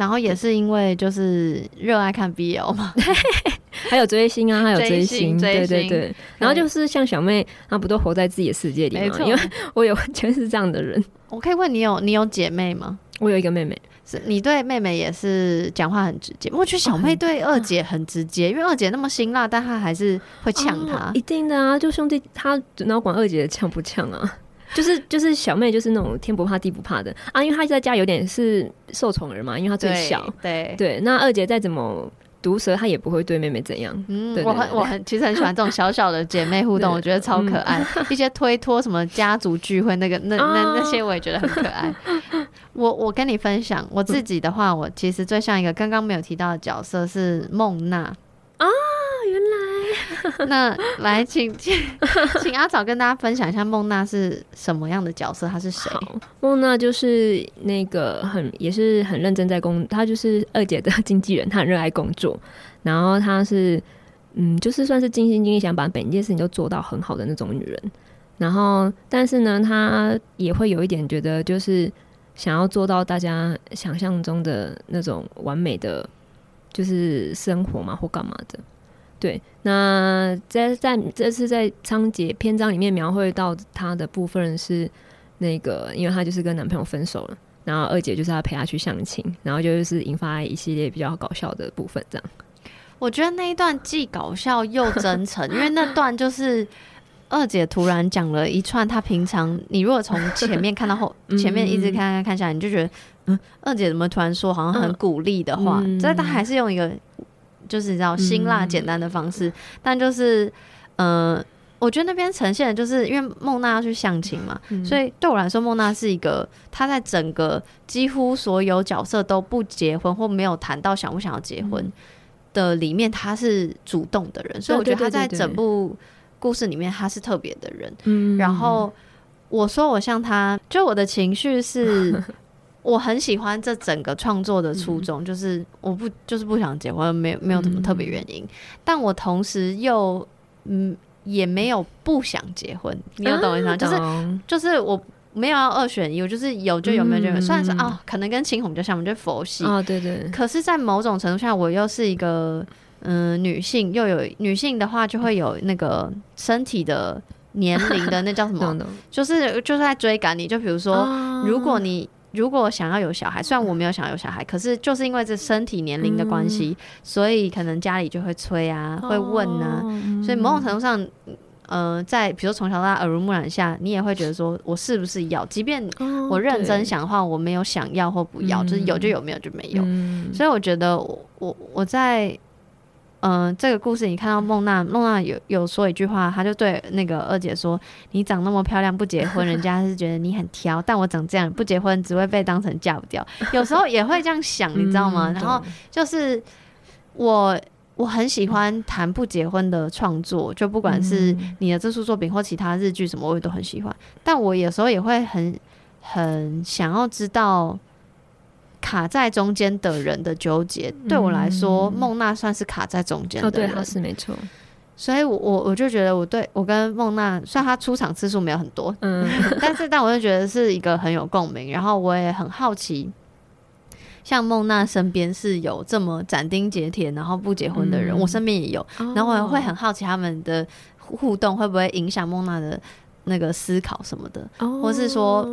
然后也是因为就是热爱看 BL 嘛，还有追星啊，还有追星，对对对。然后就是像小妹，她不都活在自己的世界里吗？因为我也完全是这样的人。我可以问你有你有姐妹吗？我有一个妹妹，是你对妹妹也是讲话很直接。我觉得小妹对二姐很直接，哦、因为二姐那么辛辣，但她还是会呛她、哦。一定的啊，就兄弟，她哪管二姐呛不呛啊？就是就是小妹就是那种天不怕地不怕的啊，因为她在家有点是受宠儿嘛，因为她最小。对对，那二姐再怎么。毒舌，她也不会对妹妹怎样。嗯，我很我很其实很喜欢这种小小的姐妹互动，我觉得超可爱。嗯、一些推脱什么家族聚会，那个那那那些，我也觉得很可爱。我我跟你分享我自己的话，我其实最像一个刚刚没有提到的角色是孟娜。啊，原来 那来请请 请阿早跟大家分享一下孟娜是什么样的角色？她是谁？孟娜就是那个很也是很认真在工，她就是二姐的经纪人，她很热爱工作，然后她是嗯，就是算是尽心尽力想把每一件事情都做到很好的那种女人。然后但是呢，她也会有一点觉得，就是想要做到大家想象中的那种完美的。就是生活嘛，或干嘛的，对。那在在这次在章节篇章里面描绘到她的部分是那个，因为她就是跟男朋友分手了，然后二姐就是要陪她去相亲，然后就是引发一系列比较搞笑的部分。这样，我觉得那一段既搞笑又真诚，因为那段就是二姐突然讲了一串她平常，你如果从前面看到后，前面一直看看看下来，你就觉得。嗯，二姐怎么突然说好像很鼓励的话？但、嗯、她还是用一个就是你知道辛辣简单的方式，嗯、但就是呃，我觉得那边呈现的就是因为孟娜要去相亲嘛，嗯、所以对我来说，孟娜是一个她在整个几乎所有角色都不结婚或没有谈到想不想要结婚的里面，她是主动的人，所以我觉得她在整部故事里面她是特别的人。嗯，然后我说我像她，就我的情绪是。我很喜欢这整个创作的初衷，嗯、就是我不就是不想结婚，没有没有什么特别原因，嗯、但我同时又嗯也没有不想结婚，你有懂我意思吗？就是就是我没有要二选一，我就是有就有，没有就没有。虽然是啊，可能跟青红比较像，我们就佛系啊，对对。可是，在某种程度下，我又是一个嗯、呃、女性，又有女性的话，就会有那个身体的年龄的那叫什么？就是就是在追赶你，就比如说，啊、如果你。如果想要有小孩，虽然我没有想要有小孩，可是就是因为这身体年龄的关系，嗯、所以可能家里就会催啊，会问啊，哦、所以某种程度上，呃，在比如说从小到大耳濡目染下，你也会觉得说我是不是要？即便我认真想的话，我没有想要或不要，就是有就有，没有就没有。嗯、所以我觉得我我我在。嗯、呃，这个故事你看到孟娜，孟娜有有说一句话，她就对那个二姐说：“你长那么漂亮不结婚，人家是觉得你很挑；但我长这样不结婚，只会被当成嫁不掉。”有时候也会这样想，你知道吗？嗯、然后就是我我很喜欢谈不结婚的创作，就不管是你的这出作品或其他日剧什么，我也都很喜欢。但我有时候也会很很想要知道。卡在中间的人的纠结，对我来说，孟娜、嗯、算是卡在中间的。哦，对，她是没错。所以我，我我就觉得，我对我跟孟娜，虽然她出场次数没有很多，嗯，但是，但我就觉得是一个很有共鸣。然后，我也很好奇，像孟娜身边是有这么斩钉截铁，然后不结婚的人，嗯、我身边也有。然后，我也会很好奇他们的互动会不会影响孟娜的。那个思考什么的，oh. 或是说，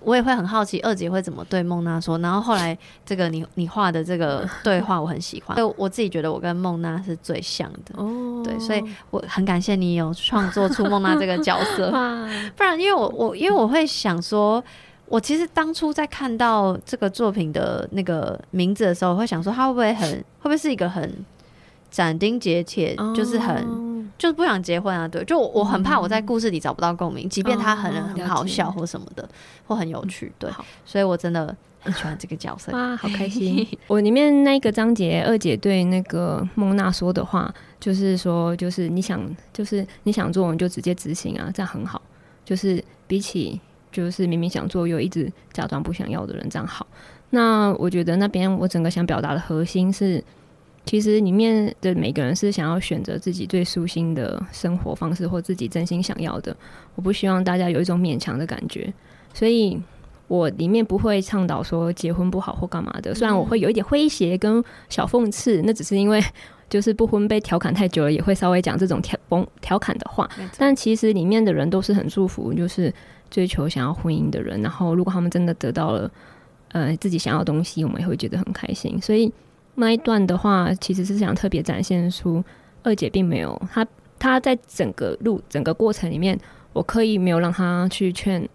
我也会很好奇二姐会怎么对孟娜说。然后后来这个你你画的这个对话我很喜欢，就我自己觉得我跟孟娜是最像的。哦，oh. 对，所以我很感谢你有创作出孟娜这个角色，不然因为我我因为我会想说，我其实当初在看到这个作品的那个名字的时候，我会想说他会不会很会不会是一个很斩钉截铁，oh. 就是很。就是不想结婚啊，对，就我很怕我在故事里找不到共鸣，嗯、即便他很、哦、很好笑或什么的，或很有趣，对，好所以我真的很喜欢这个角色。哇，好开心！我里面那个章节，二姐对那个孟娜说的话，就是说，就是你想，就是你想做，你就直接执行啊，这样很好。就是比起就是明明想做又一直假装不想要的人，这样好。那我觉得那边我整个想表达的核心是。其实里面的每个人是想要选择自己最舒心的生活方式，或自己真心想要的。我不希望大家有一种勉强的感觉，所以我里面不会倡导说结婚不好或干嘛的。虽然我会有一点诙谐跟小讽刺，那只是因为就是不婚被调侃太久了，也会稍微讲这种调调调侃的话。但其实里面的人都是很祝福，就是追求想要婚姻的人。然后如果他们真的得到了。呃自己想要的东西，我们也会觉得很开心。所以那一段的话，其实是想特别展现出二姐并没有她，她在整个路整个过程里面，我刻意没有让她去劝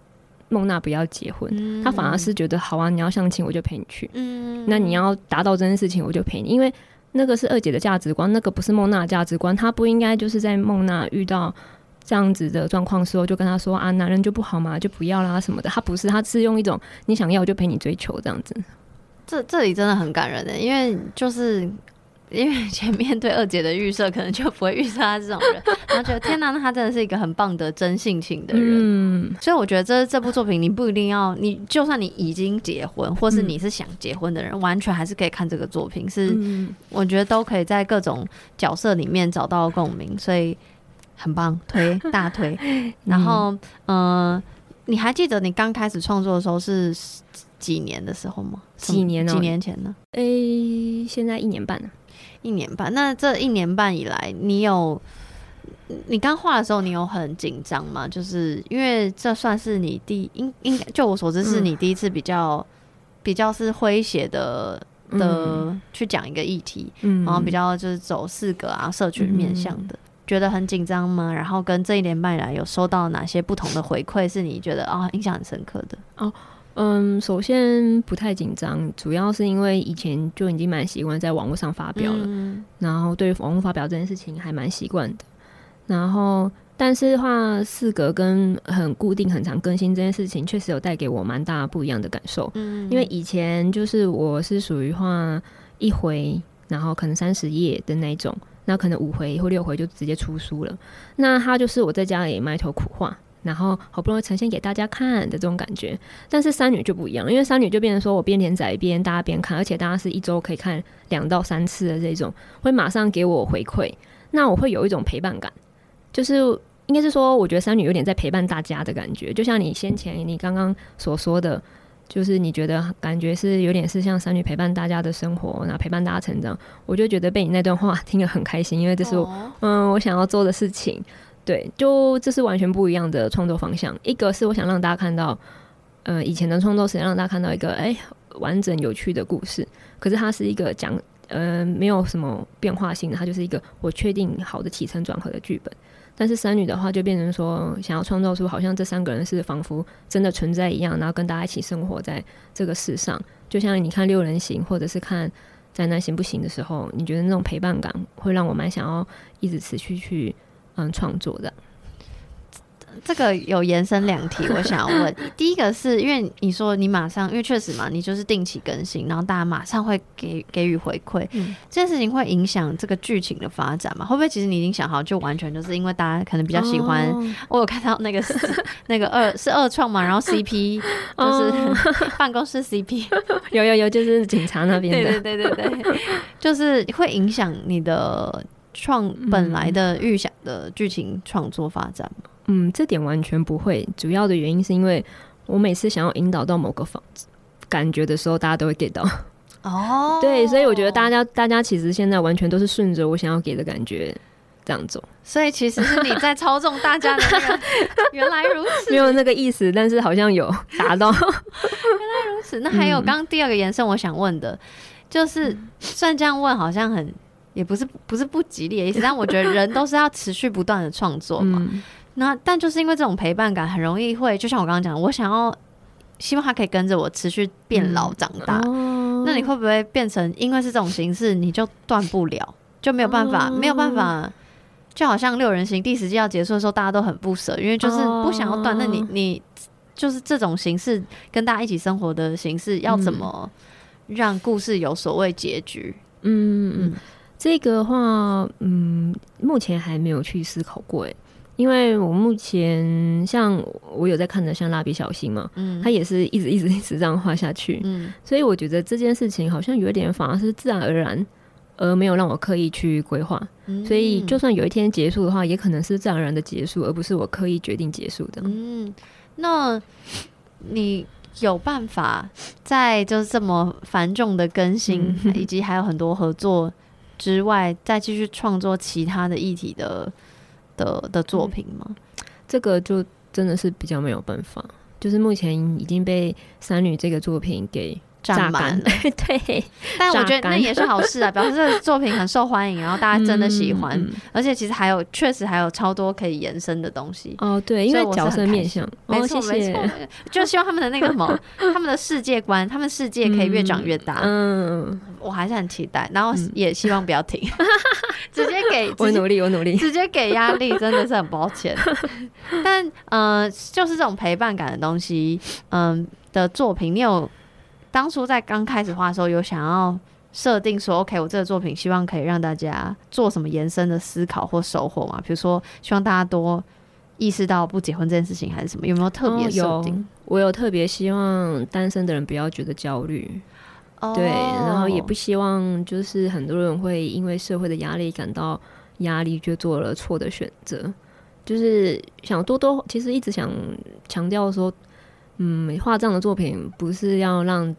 孟娜不要结婚，嗯、她反而是觉得好啊，你要相亲我就陪你去，嗯，那你要达到这件事情我就陪你，因为那个是二姐的价值观，那个不是孟娜的价值观，她不应该就是在孟娜遇到。这样子的状况时候，就跟他说啊，男人就不好嘛，就不要啦什么的。他不是，他是用一种你想要我就陪你追求这样子。这这里真的很感人的，因为就是因为前面对二姐的预设，可能就不会预设他这种人，然后觉得天哪，那他真的是一个很棒的真性情的人。嗯，所以我觉得这这部作品，你不一定要，你就算你已经结婚，或是你是想结婚的人，嗯、完全还是可以看这个作品。是，我觉得都可以在各种角色里面找到共鸣，所以。很棒，推大推。然后，嗯、呃，你还记得你刚开始创作的时候是几年的时候吗？几年？几年前呢？诶、欸，现在一年半了。一年半。那这一年半以来，你有你刚画的时候，你有很紧张吗？就是因为这算是你第应应该，就我所知，是你第一次比较、嗯、比较是诙谐的的、嗯、去讲一个议题，嗯，然后比较就是走四个啊，社群面向的。嗯觉得很紧张吗？然后跟这一年半以来有收到哪些不同的回馈，是你觉得啊、哦、印象很深刻的？哦，嗯，首先不太紧张，主要是因为以前就已经蛮习惯在网络上发表了，嗯、然后对于网络发表这件事情还蛮习惯的。然后，但是话四格跟很固定、很常更新这件事情，确实有带给我蛮大不一样的感受。嗯，因为以前就是我是属于话一回，然后可能三十页的那种。那可能五回或六回就直接出书了，那他就是我在家里埋头苦画，然后好不容易呈现给大家看的这种感觉。但是三女就不一样，因为三女就变成说我边连载边大家边看，而且大家是一周可以看两到三次的这种，会马上给我回馈，那我会有一种陪伴感，就是应该是说，我觉得三女有点在陪伴大家的感觉，就像你先前你刚刚所说的。就是你觉得感觉是有点是像三女陪伴大家的生活，然后陪伴大家成长，我就觉得被你那段话听得很开心，因为这是我、嗯我想要做的事情。对，就这是完全不一样的创作方向。一个是我想让大家看到，呃，以前的创作是让大家看到一个哎、完整有趣的故事，可是它是一个讲呃没有什么变化性的，它就是一个我确定好的起承转合的剧本。但是三女的话就变成说，想要创造出好像这三个人是仿佛真的存在一样，然后跟大家一起生活在这个世上。就像你看六人行，或者是看宅男行不行的时候，你觉得那种陪伴感会让我蛮想要一直持续去嗯创作的。这个有延伸两题，我想要问。第一个是因为你说你马上，因为确实嘛，你就是定期更新，然后大家马上会给给予回馈，嗯，这件事情会影响这个剧情的发展吗？会不会其实你已经想好，就完全就是因为大家可能比较喜欢？哦、我有看到那个是 那个二是二创嘛，然后 CP 就是办公室 CP，有有有，就是警察那边的，对对对对对，就是会影响你的创本来的预想的剧情创作发展吗？嗯，这点完全不会。主要的原因是因为我每次想要引导到某个房子感觉的时候，大家都会 get 到。哦，对，所以我觉得大家大家其实现在完全都是顺着我想要给的感觉这样走。所以其实是你在操纵大家的那个。原来如此，没有那个意思，但是好像有达到。原来如此。那还有刚刚第二个延伸，我想问的，就是算这样问好像很也不是不是不吉利的意思，但我觉得人都是要持续不断的创作嘛。嗯那但就是因为这种陪伴感，很容易会就像我刚刚讲，我想要希望他可以跟着我持续变老长大。嗯哦、那你会不会变成因为是这种形式，你就断不了，就没有办法，哦、没有办法，就好像六人行第十季要结束的时候，大家都很不舍，因为就是不想要断。哦、那你你就是这种形式跟大家一起生活的形式，要怎么让故事有所谓结局？嗯嗯，这个的话，嗯，目前还没有去思考过，哎。因为我目前像我有在看的，像蜡笔小新嘛，嗯，他也是一直一直一直这样画下去，嗯，所以我觉得这件事情好像有点反而是自然而然，而没有让我刻意去规划，嗯，所以就算有一天结束的话，也可能是自然而然的结束，而不是我刻意决定结束的。嗯，那你有办法在就是这么繁重的更新，嗯，以及还有很多合作之外，再继续创作其他的议题的？的的作品吗？这个就真的是比较没有办法，就是目前已经被三女这个作品给占满了。对，但我觉得那也是好事啊，表示这个作品很受欢迎，然后大家真的喜欢，嗯、而且其实还有确实还有超多可以延伸的东西。哦，对，因为角色面向，没错、哦、没错，就希望他们的那个什么，他们的世界观，他们世界可以越长越大。嗯，我还是很期待，然后也希望不要停，嗯、直接给我努力，我努力，直接给压力，真的是很抱歉。但呃，就是这种陪伴感的东西，嗯、呃、的作品，你有当初在刚开始画的时候，有想要设定说，OK，我这个作品希望可以让大家做什么延伸的思考或收获吗？比如说，希望大家多意识到不结婚这件事情，还是什么？有没有特别设定？哦、有，我有特别希望单身的人不要觉得焦虑，哦、对，然后也不希望就是很多人会因为社会的压力感到压力，就做了错的选择。就是想多多，其实一直想强调说，嗯，画这样的作品不是要让，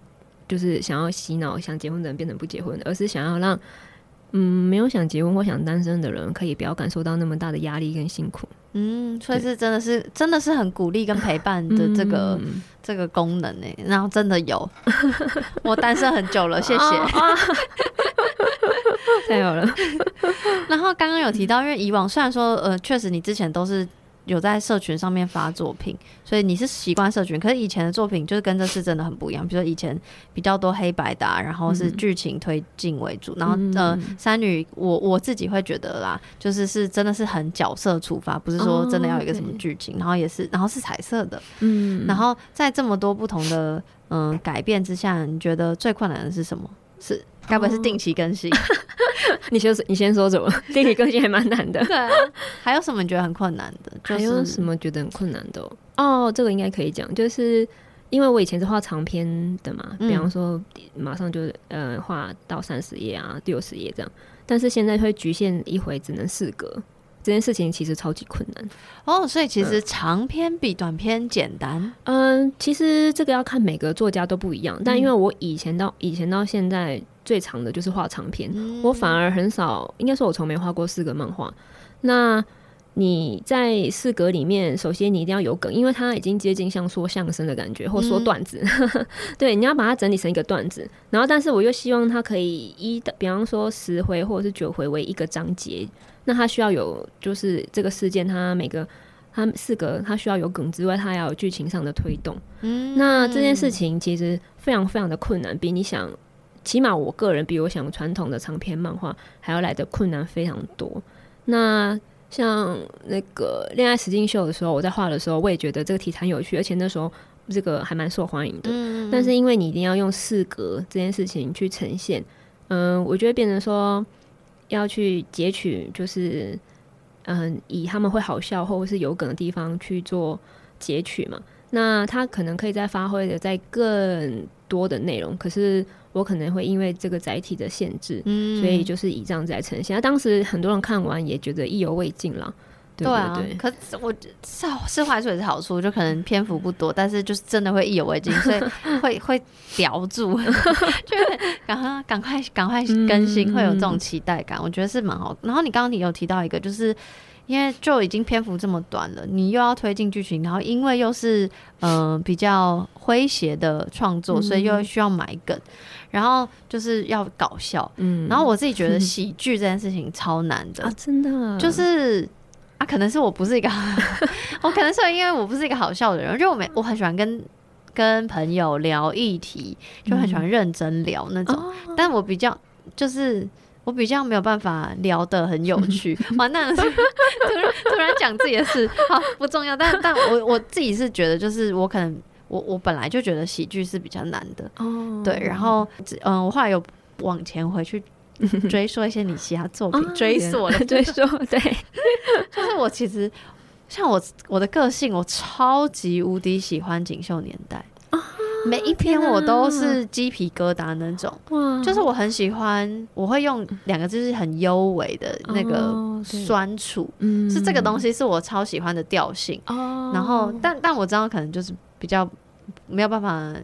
就是想要洗脑想结婚的人变成不结婚的，而是想要让，嗯，没有想结婚或想单身的人可以不要感受到那么大的压力跟辛苦。嗯，所以是真的是真的是很鼓励跟陪伴的这个、嗯、这个功能呢。然后真的有，我单身很久了，谢谢。太好了。然后刚刚有提到，因为以往虽然说，呃，确实你之前都是有在社群上面发作品，所以你是习惯社群。可是以前的作品就是跟这次真的很不一样，比如说以前比较多黑白的，然后是剧情推进为主。嗯、然后呃，三女我我自己会觉得啦，就是是真的是很角色出发，不是说真的要有一个什么剧情。哦、然后也是，然后是彩色的。嗯。然后在这么多不同的嗯、呃、改变之下，你觉得最困难的是什么？是该不会是定期更新？哦、你先你先说什么？定期更新还蛮难的。对啊，还有什么你觉得很困难的？就是、还有什么觉得很困难的？哦，这个应该可以讲，就是因为我以前是画长篇的嘛，嗯、比方说马上就呃画到三十页啊、六十页这样，但是现在会局限一回只能四格。这件事情其实超级困难哦，所以其实长篇比短篇简单。嗯，其实这个要看每个作家都不一样，但因为我以前到以前到现在最长的就是画长篇，嗯、我反而很少，应该说我从没画过四格漫画。那你在四格里面，首先你一定要有梗，因为它已经接近像说相声的感觉，或说段子。嗯、对，你要把它整理成一个段子，然后但是我又希望它可以一的，比方说十回或者是九回为一个章节。那它需要有，就是这个事件，它每个它四格，它需要有梗之外，它要有剧情上的推动。嗯，那这件事情其实非常非常的困难，比你想，起码我个人比我想传统的长篇漫画还要来的困难非常多。那像那个恋爱实境秀的时候，我在画的时候，我也觉得这个题材有趣，而且那时候这个还蛮受欢迎的。嗯，但是因为你一定要用四格这件事情去呈现，嗯、呃，我觉得变成说。要去截取，就是嗯，以他们会好笑或者是有梗的地方去做截取嘛。那他可能可以再发挥的再更多的内容，可是我可能会因为这个载体的限制，嗯，所以就是以这样子来呈现。那当时很多人看完也觉得意犹未尽了。对，对，对，对啊，可是我是是坏处也是好处，就可能篇幅不多，但是就是真的会意犹未尽，所以 会会叼住，就赶快赶快赶快更新，会有这种期待感，我觉得是蛮好。然后你刚刚你有提到一个，就是因为就已经篇幅这么短了，你又要推进剧情，然后因为又是嗯、呃、比较诙谐的创作，所以又需要埋梗，然后就是要搞笑，嗯，然后我自己觉得 喜剧这件事情超难的。啊，真的就是。啊，可能是我不是一个，我可能是因为我不是一个好笑的人，就我没我很喜欢跟跟朋友聊议题，就很喜欢认真聊那种，嗯、但我比较就是我比较没有办法聊得很有趣，完蛋了，突然突然讲自己的事，好不重要，但但我我自己是觉得，就是我可能我我本来就觉得喜剧是比较难的，哦，对，然后嗯，我后来有往前回去。追溯一些你其他作品，追溯了，追溯，对，就是我其实像我我的个性，我超级无敌喜欢《锦绣年代》每一篇我都是鸡皮疙瘩那种，哇，就是我很喜欢，我会用两个字是很优美的那个酸楚，嗯，是这个东西是我超喜欢的调性，哦，然后但但我知道可能就是比较没有办法。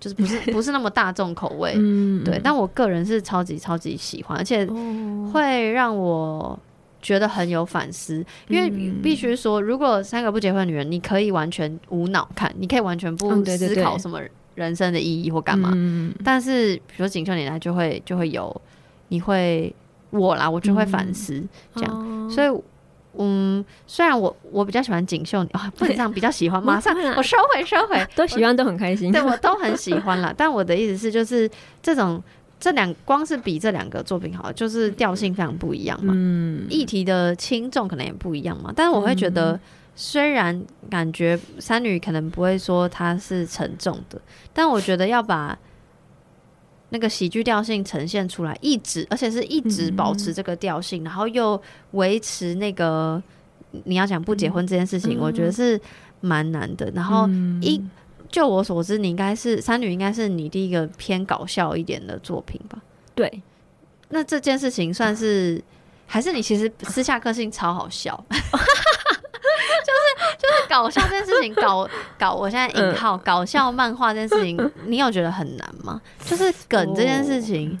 就是不是 不是那么大众口味，嗯，对，但我个人是超级超级喜欢，而且会让我觉得很有反思，因为必须说，如果三个不结婚的女人，你可以完全无脑看，你可以完全不思考什么人生的意义或干嘛。嗯、但是比如说锦绣年代就会就会有，你会我啦，我就会反思、嗯、这样。哦、所以嗯，虽然我我比较喜欢锦绣，啊，不能这样比较喜欢，马上 我收回收回，都喜欢都很开心，对我都很喜欢啦。但我的意思是，就是这种。这两光是比这两个作品好，就是调性非常不一样嘛，嗯，议题的轻重可能也不一样嘛。但是我会觉得，虽然感觉三女可能不会说它是沉重的，但我觉得要把那个喜剧调性呈现出来，一直而且是一直保持这个调性，然后又维持那个你要讲不结婚这件事情，我觉得是蛮难的。然后一。就我所知，你应该是三女，应该是你第一个偏搞笑一点的作品吧？对。那这件事情算是，还是你其实私下个性超好笑，就是就是搞笑这件事情，搞搞我现在引号、嗯、搞笑漫画这件事情，你有觉得很难吗？就是梗这件事情，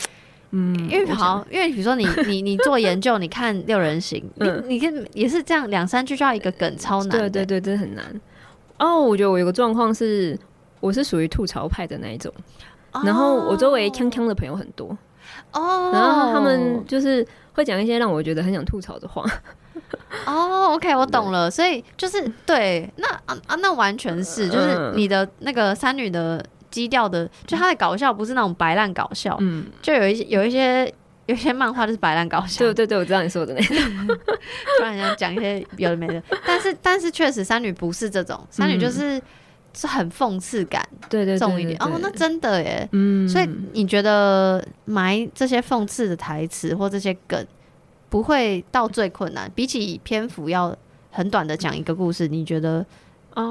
嗯，因为好，因为比如说你你你做研究，你看六人行，嗯、你你跟也是这样两三句就要一个梗，超难，对对对，真的很难。哦，oh, 我觉得我有个状况是，我是属于吐槽派的那一种，oh. 然后我周围锵锵的朋友很多，哦，oh. 然后他们就是会讲一些让我觉得很想吐槽的话。哦、oh,，OK，我懂了，所以就是对，那啊啊，那完全是，就是你的那个三女的基调的，就她的搞笑不是那种白烂搞笑，嗯，就有一些有一些。有些漫画就是白烂搞笑，对对对，我知道你说的那种，突然想讲一些有的没的，但是但是确实三女不是这种，三女就是是很讽刺感，对对重一点。哦，那真的耶，嗯，所以你觉得埋这些讽刺的台词或这些梗不会到最困难？比起篇幅要很短的讲一个故事，你觉得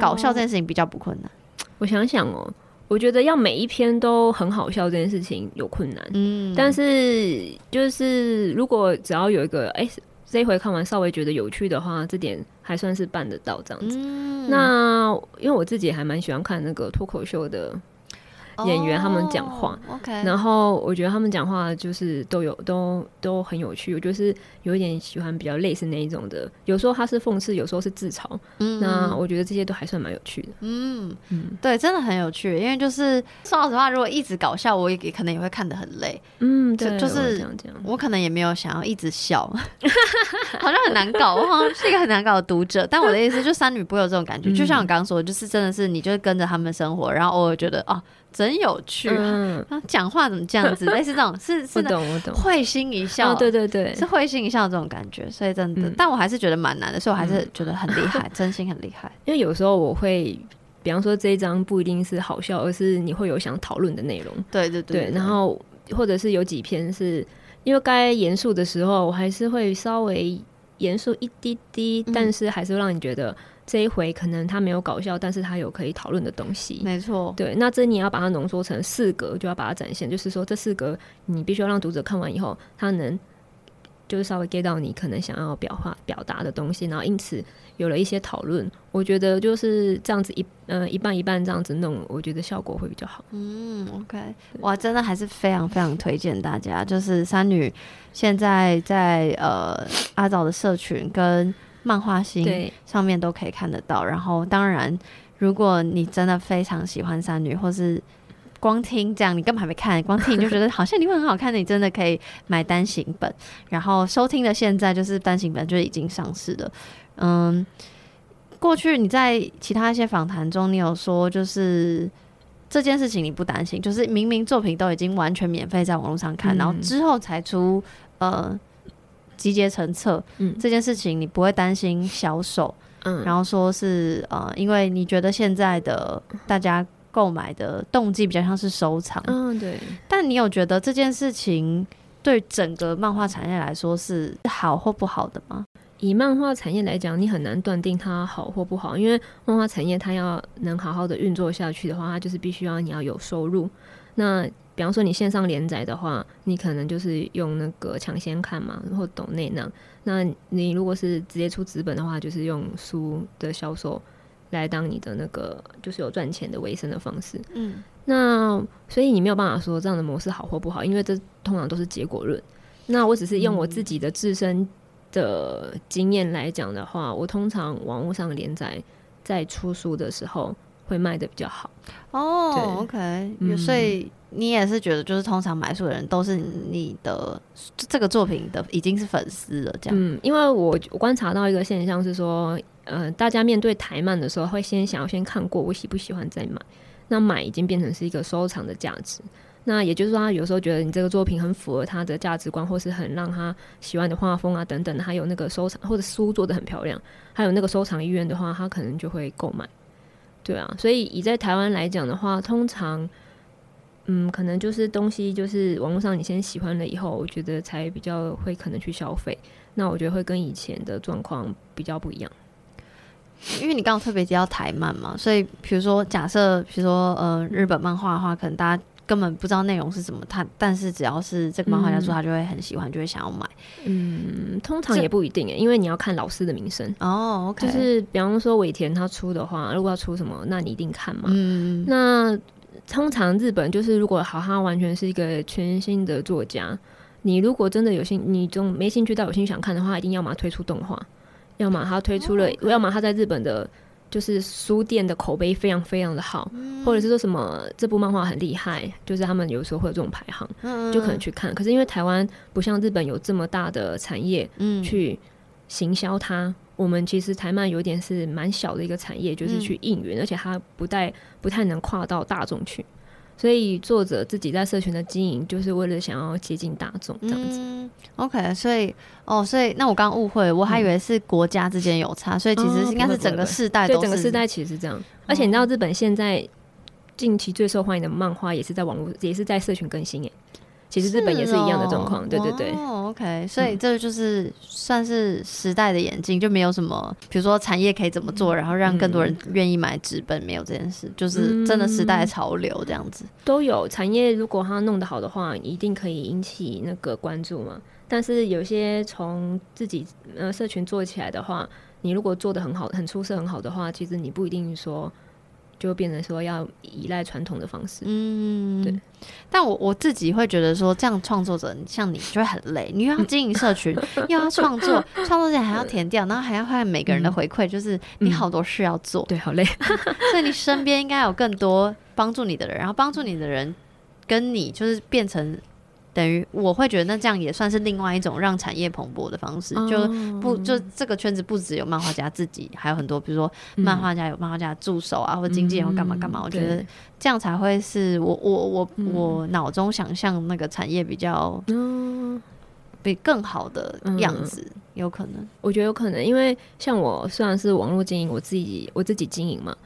搞笑这件事情比较不困难？我想想哦。我觉得要每一篇都很好笑这件事情有困难，嗯，但是就是如果只要有一个哎、欸，这一回看完稍微觉得有趣的话，这点还算是办得到这样子。嗯、那因为我自己也还蛮喜欢看那个脱口秀的。演员他们讲话，oh, okay. 然后我觉得他们讲话就是都有都都很有趣，我就是有一点喜欢比较类似那一种的，有时候他是讽刺，有时候是自嘲，嗯，那我觉得这些都还算蛮有趣的，嗯嗯，对，真的很有趣，因为就是说老实话，如果一直搞笑，我也可能也会看得很累，嗯，对，就是我可能也没有想要一直笑，好像很难搞，我好像是一个很难搞的读者，但我的意思就三女不会有这种感觉，就像我刚刚说的，就是真的是你就是跟着他们生活，然后偶尔觉得哦。真有趣，嗯，讲话怎么这样子？类似这种，是是的，会心一笑，对对对，是会心一笑这种感觉，所以真的，但我还是觉得蛮难的，所以我还是觉得很厉害，真心很厉害。因为有时候我会，比方说这一张不一定是好笑，而是你会有想讨论的内容，对对对，然后或者是有几篇是因为该严肃的时候，我还是会稍微严肃一滴滴，但是还是让你觉得。这一回可能他没有搞笑，但是他有可以讨论的东西。没错，对，那这你要把它浓缩成四格，就要把它展现，就是说这四格你必须要让读者看完以后，他能就是稍微 get 到你可能想要表话表达的东西，然后因此有了一些讨论。我觉得就是这样子一呃一半一半这样子弄，我觉得效果会比较好。嗯，OK，哇，真的还是非常非常推荐大家，就是三女现在在呃阿早的社群跟。漫画星上面都可以看得到，然后当然，如果你真的非常喜欢三女，或是光听这样，你根本还没看，光听你就觉得好像你会很好看的，你真的可以买单行本。然后收听的现在就是单行本就已经上市了。嗯，过去你在其他一些访谈中，你有说就是这件事情你不担心，就是明明作品都已经完全免费在网络上看，嗯、然后之后才出呃。集结成册，嗯，这件事情你不会担心销售，嗯，然后说是呃，因为你觉得现在的大家购买的动机比较像是收藏，嗯，对。但你有觉得这件事情对整个漫画产业来说是好或不好的吗？以漫画产业来讲，你很难断定它好或不好，因为漫画产业它要能好好的运作下去的话，它就是必须要你要有收入。那比方说你线上连载的话，你可能就是用那个抢先看嘛，或抖内那。那你如果是直接出纸本的话，就是用书的销售来当你的那个就是有赚钱的维生的方式。嗯，那所以你没有办法说这样的模式好或不好，因为这通常都是结果论。那我只是用我自己的自身的经验来讲的话，我通常网络上连载在出书的时候。会卖的比较好。哦，OK，嗯，所以你也是觉得，就是通常买书的人都是你的这个作品的已经是粉丝了，这样。嗯，因为我我观察到一个现象是说，呃，大家面对台漫的时候，会先想要先看过，我喜不喜欢再买。那买已经变成是一个收藏的价值。那也就是说，他有时候觉得你这个作品很符合他的价值观，或是很让他喜欢的画风啊等等，还有那个收藏或者书做的很漂亮，还有那个收藏意愿的话，他可能就会购买。对啊，所以以在台湾来讲的话，通常，嗯，可能就是东西就是网络上你先喜欢了以后，我觉得才比较会可能去消费。那我觉得会跟以前的状况比较不一样，因为你刚刚特别提到台漫嘛，所以比如说假设，比如说呃日本漫画的话，可能大家。根本不知道内容是什么，他但是只要是这个漫画家出，他就会很喜欢，嗯、就会想要买。嗯，通常也不一定诶，因为你要看老师的名声哦。Okay、就是比方说尾田他出的话，如果要出什么，那你一定看嘛。嗯，那通常日本就是如果好，他完全是一个全新的作家，你如果真的有兴，你总没兴趣但有兴趣想看的话，一定要么推出动画，要么他推出了，哦 okay、要么他在日本的。就是书店的口碑非常非常的好，嗯、或者是说什么这部漫画很厉害，就是他们有时候会有这种排行，嗯、就可能去看。可是因为台湾不像日本有这么大的产业，去行销它，嗯、我们其实台漫有点是蛮小的一个产业，就是去应援，嗯、而且它不太不太能跨到大众去。所以作者自己在社群的经营，就是为了想要接近大众这样子。嗯、OK，所以哦，所以那我刚误会，我还以为是国家之间有差，嗯、所以其实应该是整个世代都是。对，整个世代其实是这样。嗯、而且你知道，日本现在近期最受欢迎的漫画也是在网络，也是在社群更新耶。其实日本也是一样的状况，对对对。哦，OK，所以这就是算是时代的演进，就没有什么，比如说产业可以怎么做，然后让更多人愿意买纸本，没有这件事，就是真的时代的潮流这样子。都有产业，如果它弄得好的话，一定可以引起那个关注嘛。但是有些从自己呃社群做起来的话，你如果做的很好、很出色、很好的话，其实你不一定说。就变成说要依赖传统的方式，嗯，对。但我我自己会觉得说，这样创作者像你就会很累，你又要经营社群，又要创作，创作者还要填掉，然后还要看每个人的回馈，就是你好多事要做，对，好累。所以你身边应该有更多帮助你的人，然后帮助你的人跟你就是变成。等于我会觉得，那这样也算是另外一种让产业蓬勃的方式，就不就这个圈子不只有漫画家自己，还有很多，比如说漫画家有漫画家助手啊，或者经纪人或干嘛干嘛。我觉得这样才会是我我我我脑中想象那个产业比较比更好的样子，有可能，我觉得有可能，因为像我虽然是网络经营，我自己我自己经营嘛。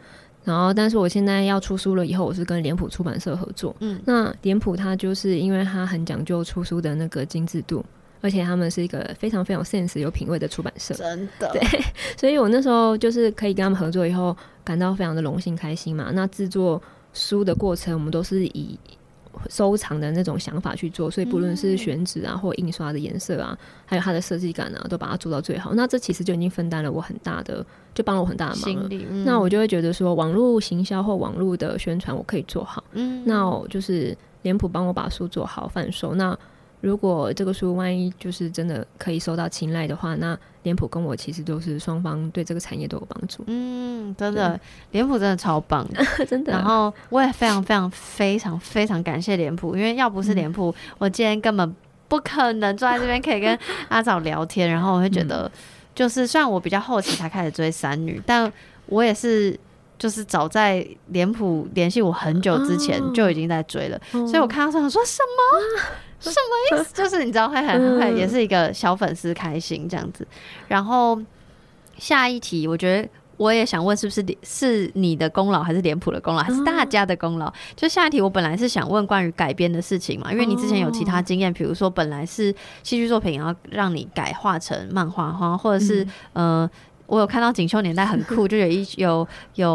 然后，但是我现在要出书了，以后我是跟脸谱出版社合作。嗯，那脸谱它就是因为它很讲究出书的那个精致度，而且他们是一个非常非常有 sense、有品味的出版社。真的，对，所以我那时候就是可以跟他们合作，以后感到非常的荣幸开心嘛。那制作书的过程，我们都是以。收藏的那种想法去做，所以不论是选纸啊，或印刷的颜色啊，还有它的设计感啊，都把它做到最好。那这其实就已经分担了我很大的，就帮了我很大的忙了。嗯、那我就会觉得说，网络行销或网络的宣传我可以做好。嗯，那我就是脸谱帮我把书做好贩售。那如果这个书万一就是真的可以受到青睐的话，那脸谱跟我其实都是双方对这个产业都有帮助。嗯，真的，脸谱真的超棒，真的。然后我也非常非常非常非常感谢脸谱，因为要不是脸谱，嗯、我今天根本不可能坐在这边可以跟 阿枣聊天。然后我会觉得，就是虽然我比较后期才开始追三女，但我也是就是早在脸谱联系我很久之前就已经在追了，哦、所以我看到时候说什么。什么意思？就是你知道会很会也是一个小粉丝开心这样子。然后下一题，我觉得我也想问，是不是是你的功劳，还是脸谱的功劳，还是大家的功劳？就下一题，我本来是想问关于改编的事情嘛，因为你之前有其他经验，比如说本来是戏剧作品，然后让你改画成漫画哈，或者是呃。我有看到《锦绣年代》很酷，就有一有有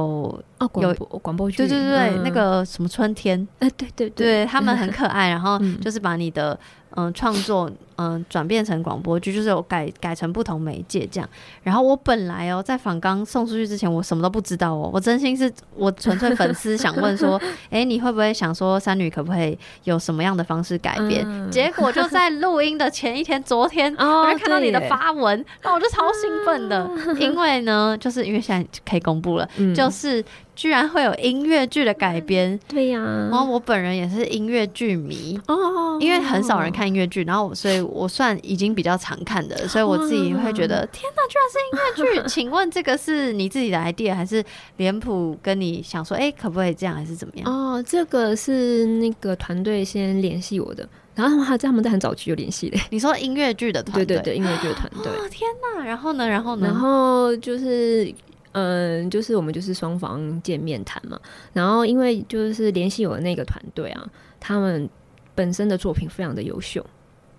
哦，有广播剧，对对对对，那个什么春天，哎对对对，他们很可爱，然后 就是把你的嗯创作嗯转变成广播剧，就是有改改成不同媒介这样。然后我本来哦在访刚送出去之前，我什么都不知道哦，我真心是我纯粹粉丝想问说，哎，你会不会想说三女可不可以有什么样的方式改编？结果就在录音的前一天，昨天我就看到你的发文，那我就超兴奋的。因为呢，就是因为现在可以公布了，嗯、就是居然会有音乐剧的改编。对呀、啊，然后我本人也是音乐剧迷哦，因为很少人看音乐剧，然后所以我算已经比较常看的，所以我自己会觉得天哪，居然是音乐剧！请问这个是你自己的 idea 还是脸谱跟你想说，哎、欸，可不可以这样，还是怎么样？哦，这个是那个团队先联系我的。然后他们还在他们在很早期就联系嘞。你说音乐剧的团队，对对对，音乐剧的团队。哦天哪！然后呢？然后呢？然后就是嗯，就是我们就是双方见面谈嘛。然后因为就是联系我的那个团队啊，他们本身的作品非常的优秀，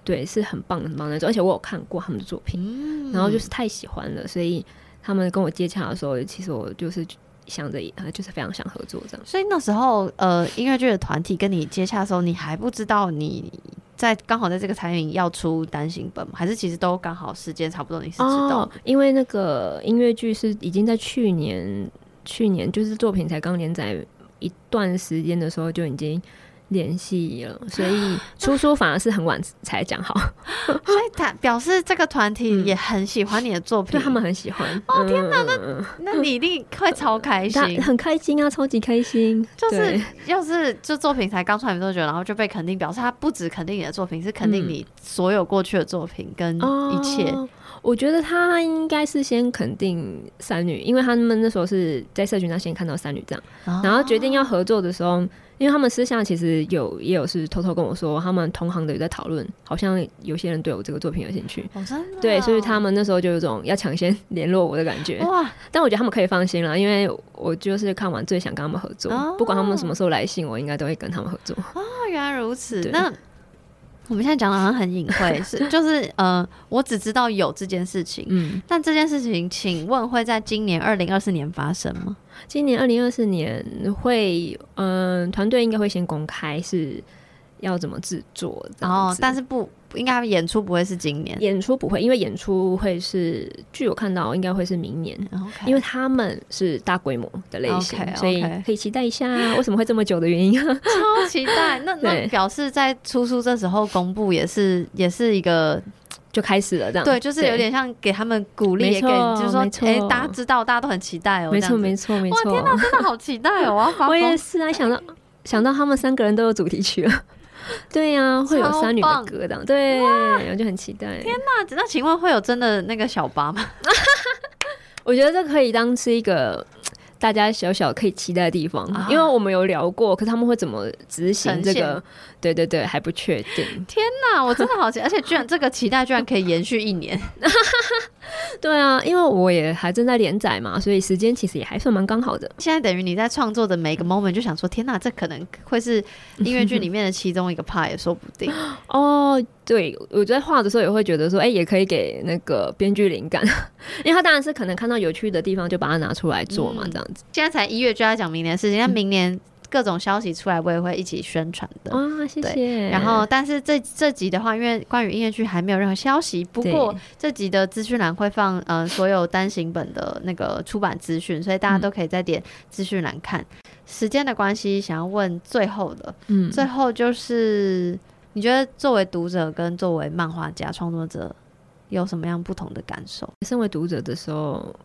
对，是很棒很棒的那种。而且我有看过他们的作品，嗯、然后就是太喜欢了，所以他们跟我接洽的时候，其实我就是。想着就是非常想合作这样，所以那时候呃，音乐剧的团体跟你接洽的时候，你还不知道你在刚好在这个产品要出单行本吗？还是其实都刚好时间差不多？你是知道、哦，因为那个音乐剧是已经在去年，去年就是作品才刚连载一段时间的时候就已经。联系了，所以出书反而是很晚才讲好，所以他表示这个团体也很喜欢你的作品，对他们很喜欢。哦天哪，那那你一定会超开心，很开心啊，超级开心。就是要是这作品才刚出来没多久，然后就被肯定，表示他不止肯定你的作品，是肯定你所有过去的作品跟一切。我觉得他应该是先肯定三女，因为他们那时候是在社群上先看到三女这样，然后决定要合作的时候。因为他们私下其实有也有是偷偷跟我说，他们同行的有在讨论，好像有些人对我这个作品有兴趣。哦，真的哦？对，所以他们那时候就有种要抢先 联络我的感觉。哇！但我觉得他们可以放心了，因为我就是看完最想跟他们合作，哦，不管他们什么时候来信，我应该都会跟他们合作。哦，原来如此。那。我们现在讲的好像很隐晦，是就是呃，我只知道有这件事情，嗯，但这件事情，请问会在今年二零二四年发生吗？今年二零二四年会，嗯、呃，团队应该会先公开是要怎么制作，然后、哦、但是不。应该演出不会是今年，演出不会，因为演出会是，据我看到应该会是明年，okay. 因为他们是大规模的类型，okay, okay. 所以可以期待一下为什么会这么久的原因，超期待。那那 表示在出书这时候公布也是也是一个就开始了这样，对，就是有点像给他们鼓励，也给就是说，哎、欸，大家知道，大家都很期待哦，没错没错没错，哇天哪，真的好期待哦，我，我也是啊，想到想到他们三个人都有主题曲了。对呀、啊，会有三女的歌的，对，我就很期待。天哪，那请问会有真的那个小八吗？我觉得这可以当是一个。大家小小可以期待的地方，啊，因为我们有聊过，可是他们会怎么执行这个？对对对，还不确定。天哪，我真的好期待，而且居然这个期待居然可以延续一年。对啊，因为我也还正在连载嘛，所以时间其实也还算蛮刚好的。现在等于你在创作的每一个 moment 就想说，天哪，这可能会是音乐剧里面的其中一个 part 也说不定。哦，对，我在画的时候也会觉得说，哎、欸，也可以给那个编剧灵感，因为他当然是可能看到有趣的地方就把它拿出来做嘛，这样子。现在才一月就要讲明年的事情，那明年各种消息出来，我也会一起宣传的。啊，谢谢。然后，但是这这集的话，因为关于音乐剧还没有任何消息，不过这集的资讯栏会放呃所有单行本的那个出版资讯，所以大家都可以再点资讯栏看。嗯、时间的关系，想要问最后的，嗯，最后就是你觉得作为读者跟作为漫画家创作者有什么样不同的感受？身为读者的时候。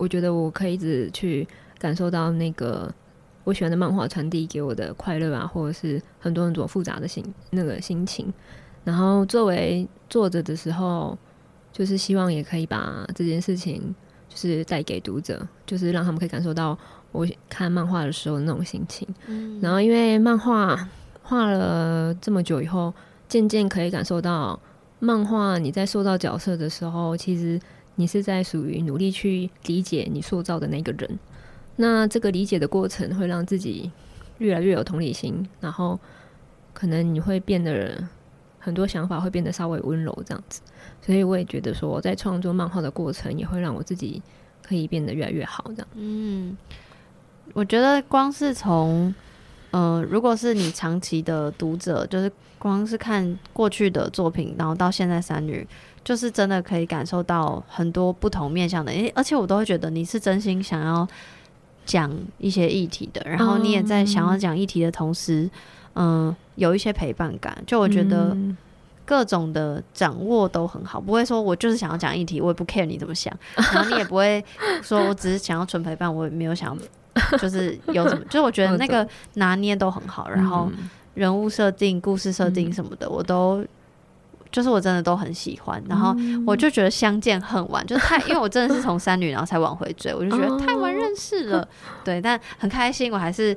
我觉得我可以一直去感受到那个我喜欢的漫画传递给我的快乐啊，或者是很多很多复杂的心那个心情。然后作为作者的时候，就是希望也可以把这件事情就是带给读者，就是让他们可以感受到我看漫画的时候的那种心情。嗯。然后因为漫画画了这么久以后，渐渐可以感受到漫画你在塑造角色的时候，其实。你是在属于努力去理解你塑造的那个人，那这个理解的过程会让自己越来越有同理心，然后可能你会变得很多想法会变得稍微温柔这样子，所以我也觉得说在创作漫画的过程也会让我自己可以变得越来越好这样。嗯，我觉得光是从呃，如果是你长期的读者，就是光是看过去的作品，然后到现在三女。就是真的可以感受到很多不同面向的，诶，而且我都会觉得你是真心想要讲一些议题的，然后你也在想要讲议题的同时，嗯、呃，有一些陪伴感。就我觉得各种的掌握都很好，不会说我就是想要讲议题，我也不 care 你怎么想，然后你也不会说我只是想要纯陪伴，我也没有想要 就是有什么，就是我觉得那个拿捏都很好，然后人物设定、故事设定什么的，我都就是我真的都很喜欢。然后我就觉得相见恨晚，就是太因为我真的是从三女然后才往回追，我就觉得太晚认识了。对，但很开心，我还是。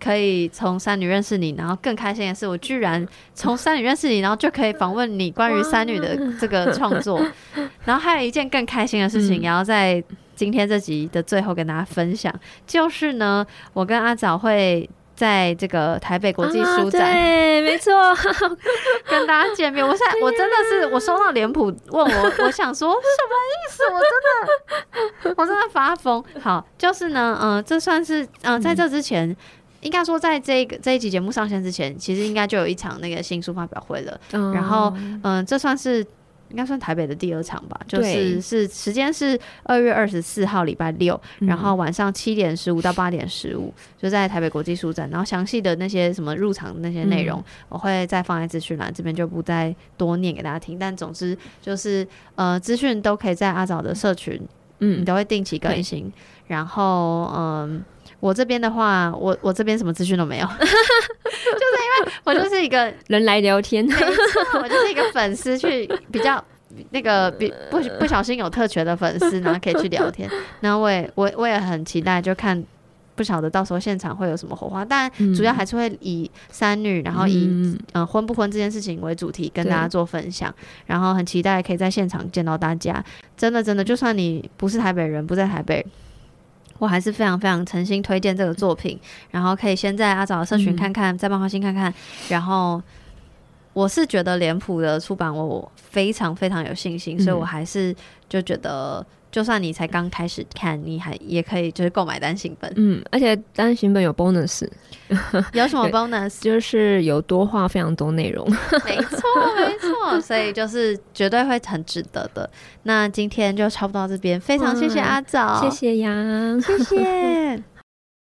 可以从三女认识你，然后更开心的是，我居然从三女认识你，然后就可以访问你关于三女的这个创作。然后还有一件更开心的事情，也要在今天这集的最后跟大家分享，就是呢，我跟阿早会在这个台北国际书展，对，没错，跟大家见面。我现在我真的是，我收到脸谱问我，我想说什么意思？我真的，我真的发疯。好，就是呢，嗯，这算是嗯，在这之前。应该说，在这个这一集节目上线之前，其实应该就有一场那个新书发表会了。嗯、然后，嗯，这算是应该算台北的第二场吧。就是是时间是二月二十四号礼拜六，然后晚上七点十五到八点十五，就在台北国际书展。然后详细的那些什么入场那些内容，嗯、我会再放在资讯栏这边，就不再多念给大家听。但总之就是，呃，资讯都可以在阿早的社群，嗯，你都会定期更新。然后，嗯。我这边的话，我我这边什么资讯都没有，就是因为我就是一个 人来聊天，没错，我就是一个粉丝去比较那个比不不小心有特权的粉丝，然后可以去聊天。然后我也我我也很期待，就看不晓得到时候现场会有什么火花，但主要还是会以三女，然后以嗯、呃、婚不婚这件事情为主题跟大家做分享。然后很期待可以在现场见到大家，真的真的，就算你不是台北人，不在台北。我还是非常非常诚心推荐这个作品，然后可以先在阿早的社群看看，嗯、在漫画星看看。然后我是觉得脸谱的出版我非常非常有信心，嗯、所以我还是就觉得。就算你才刚开始看，你还也可以就是购买单行本。嗯，而且单行本有 bonus，有什么 bonus？就是有多画非常多内容。没错，没错，所以就是绝对会很值得的。那今天就差不多到这边，非常谢谢阿早，谢谢杨，谢谢。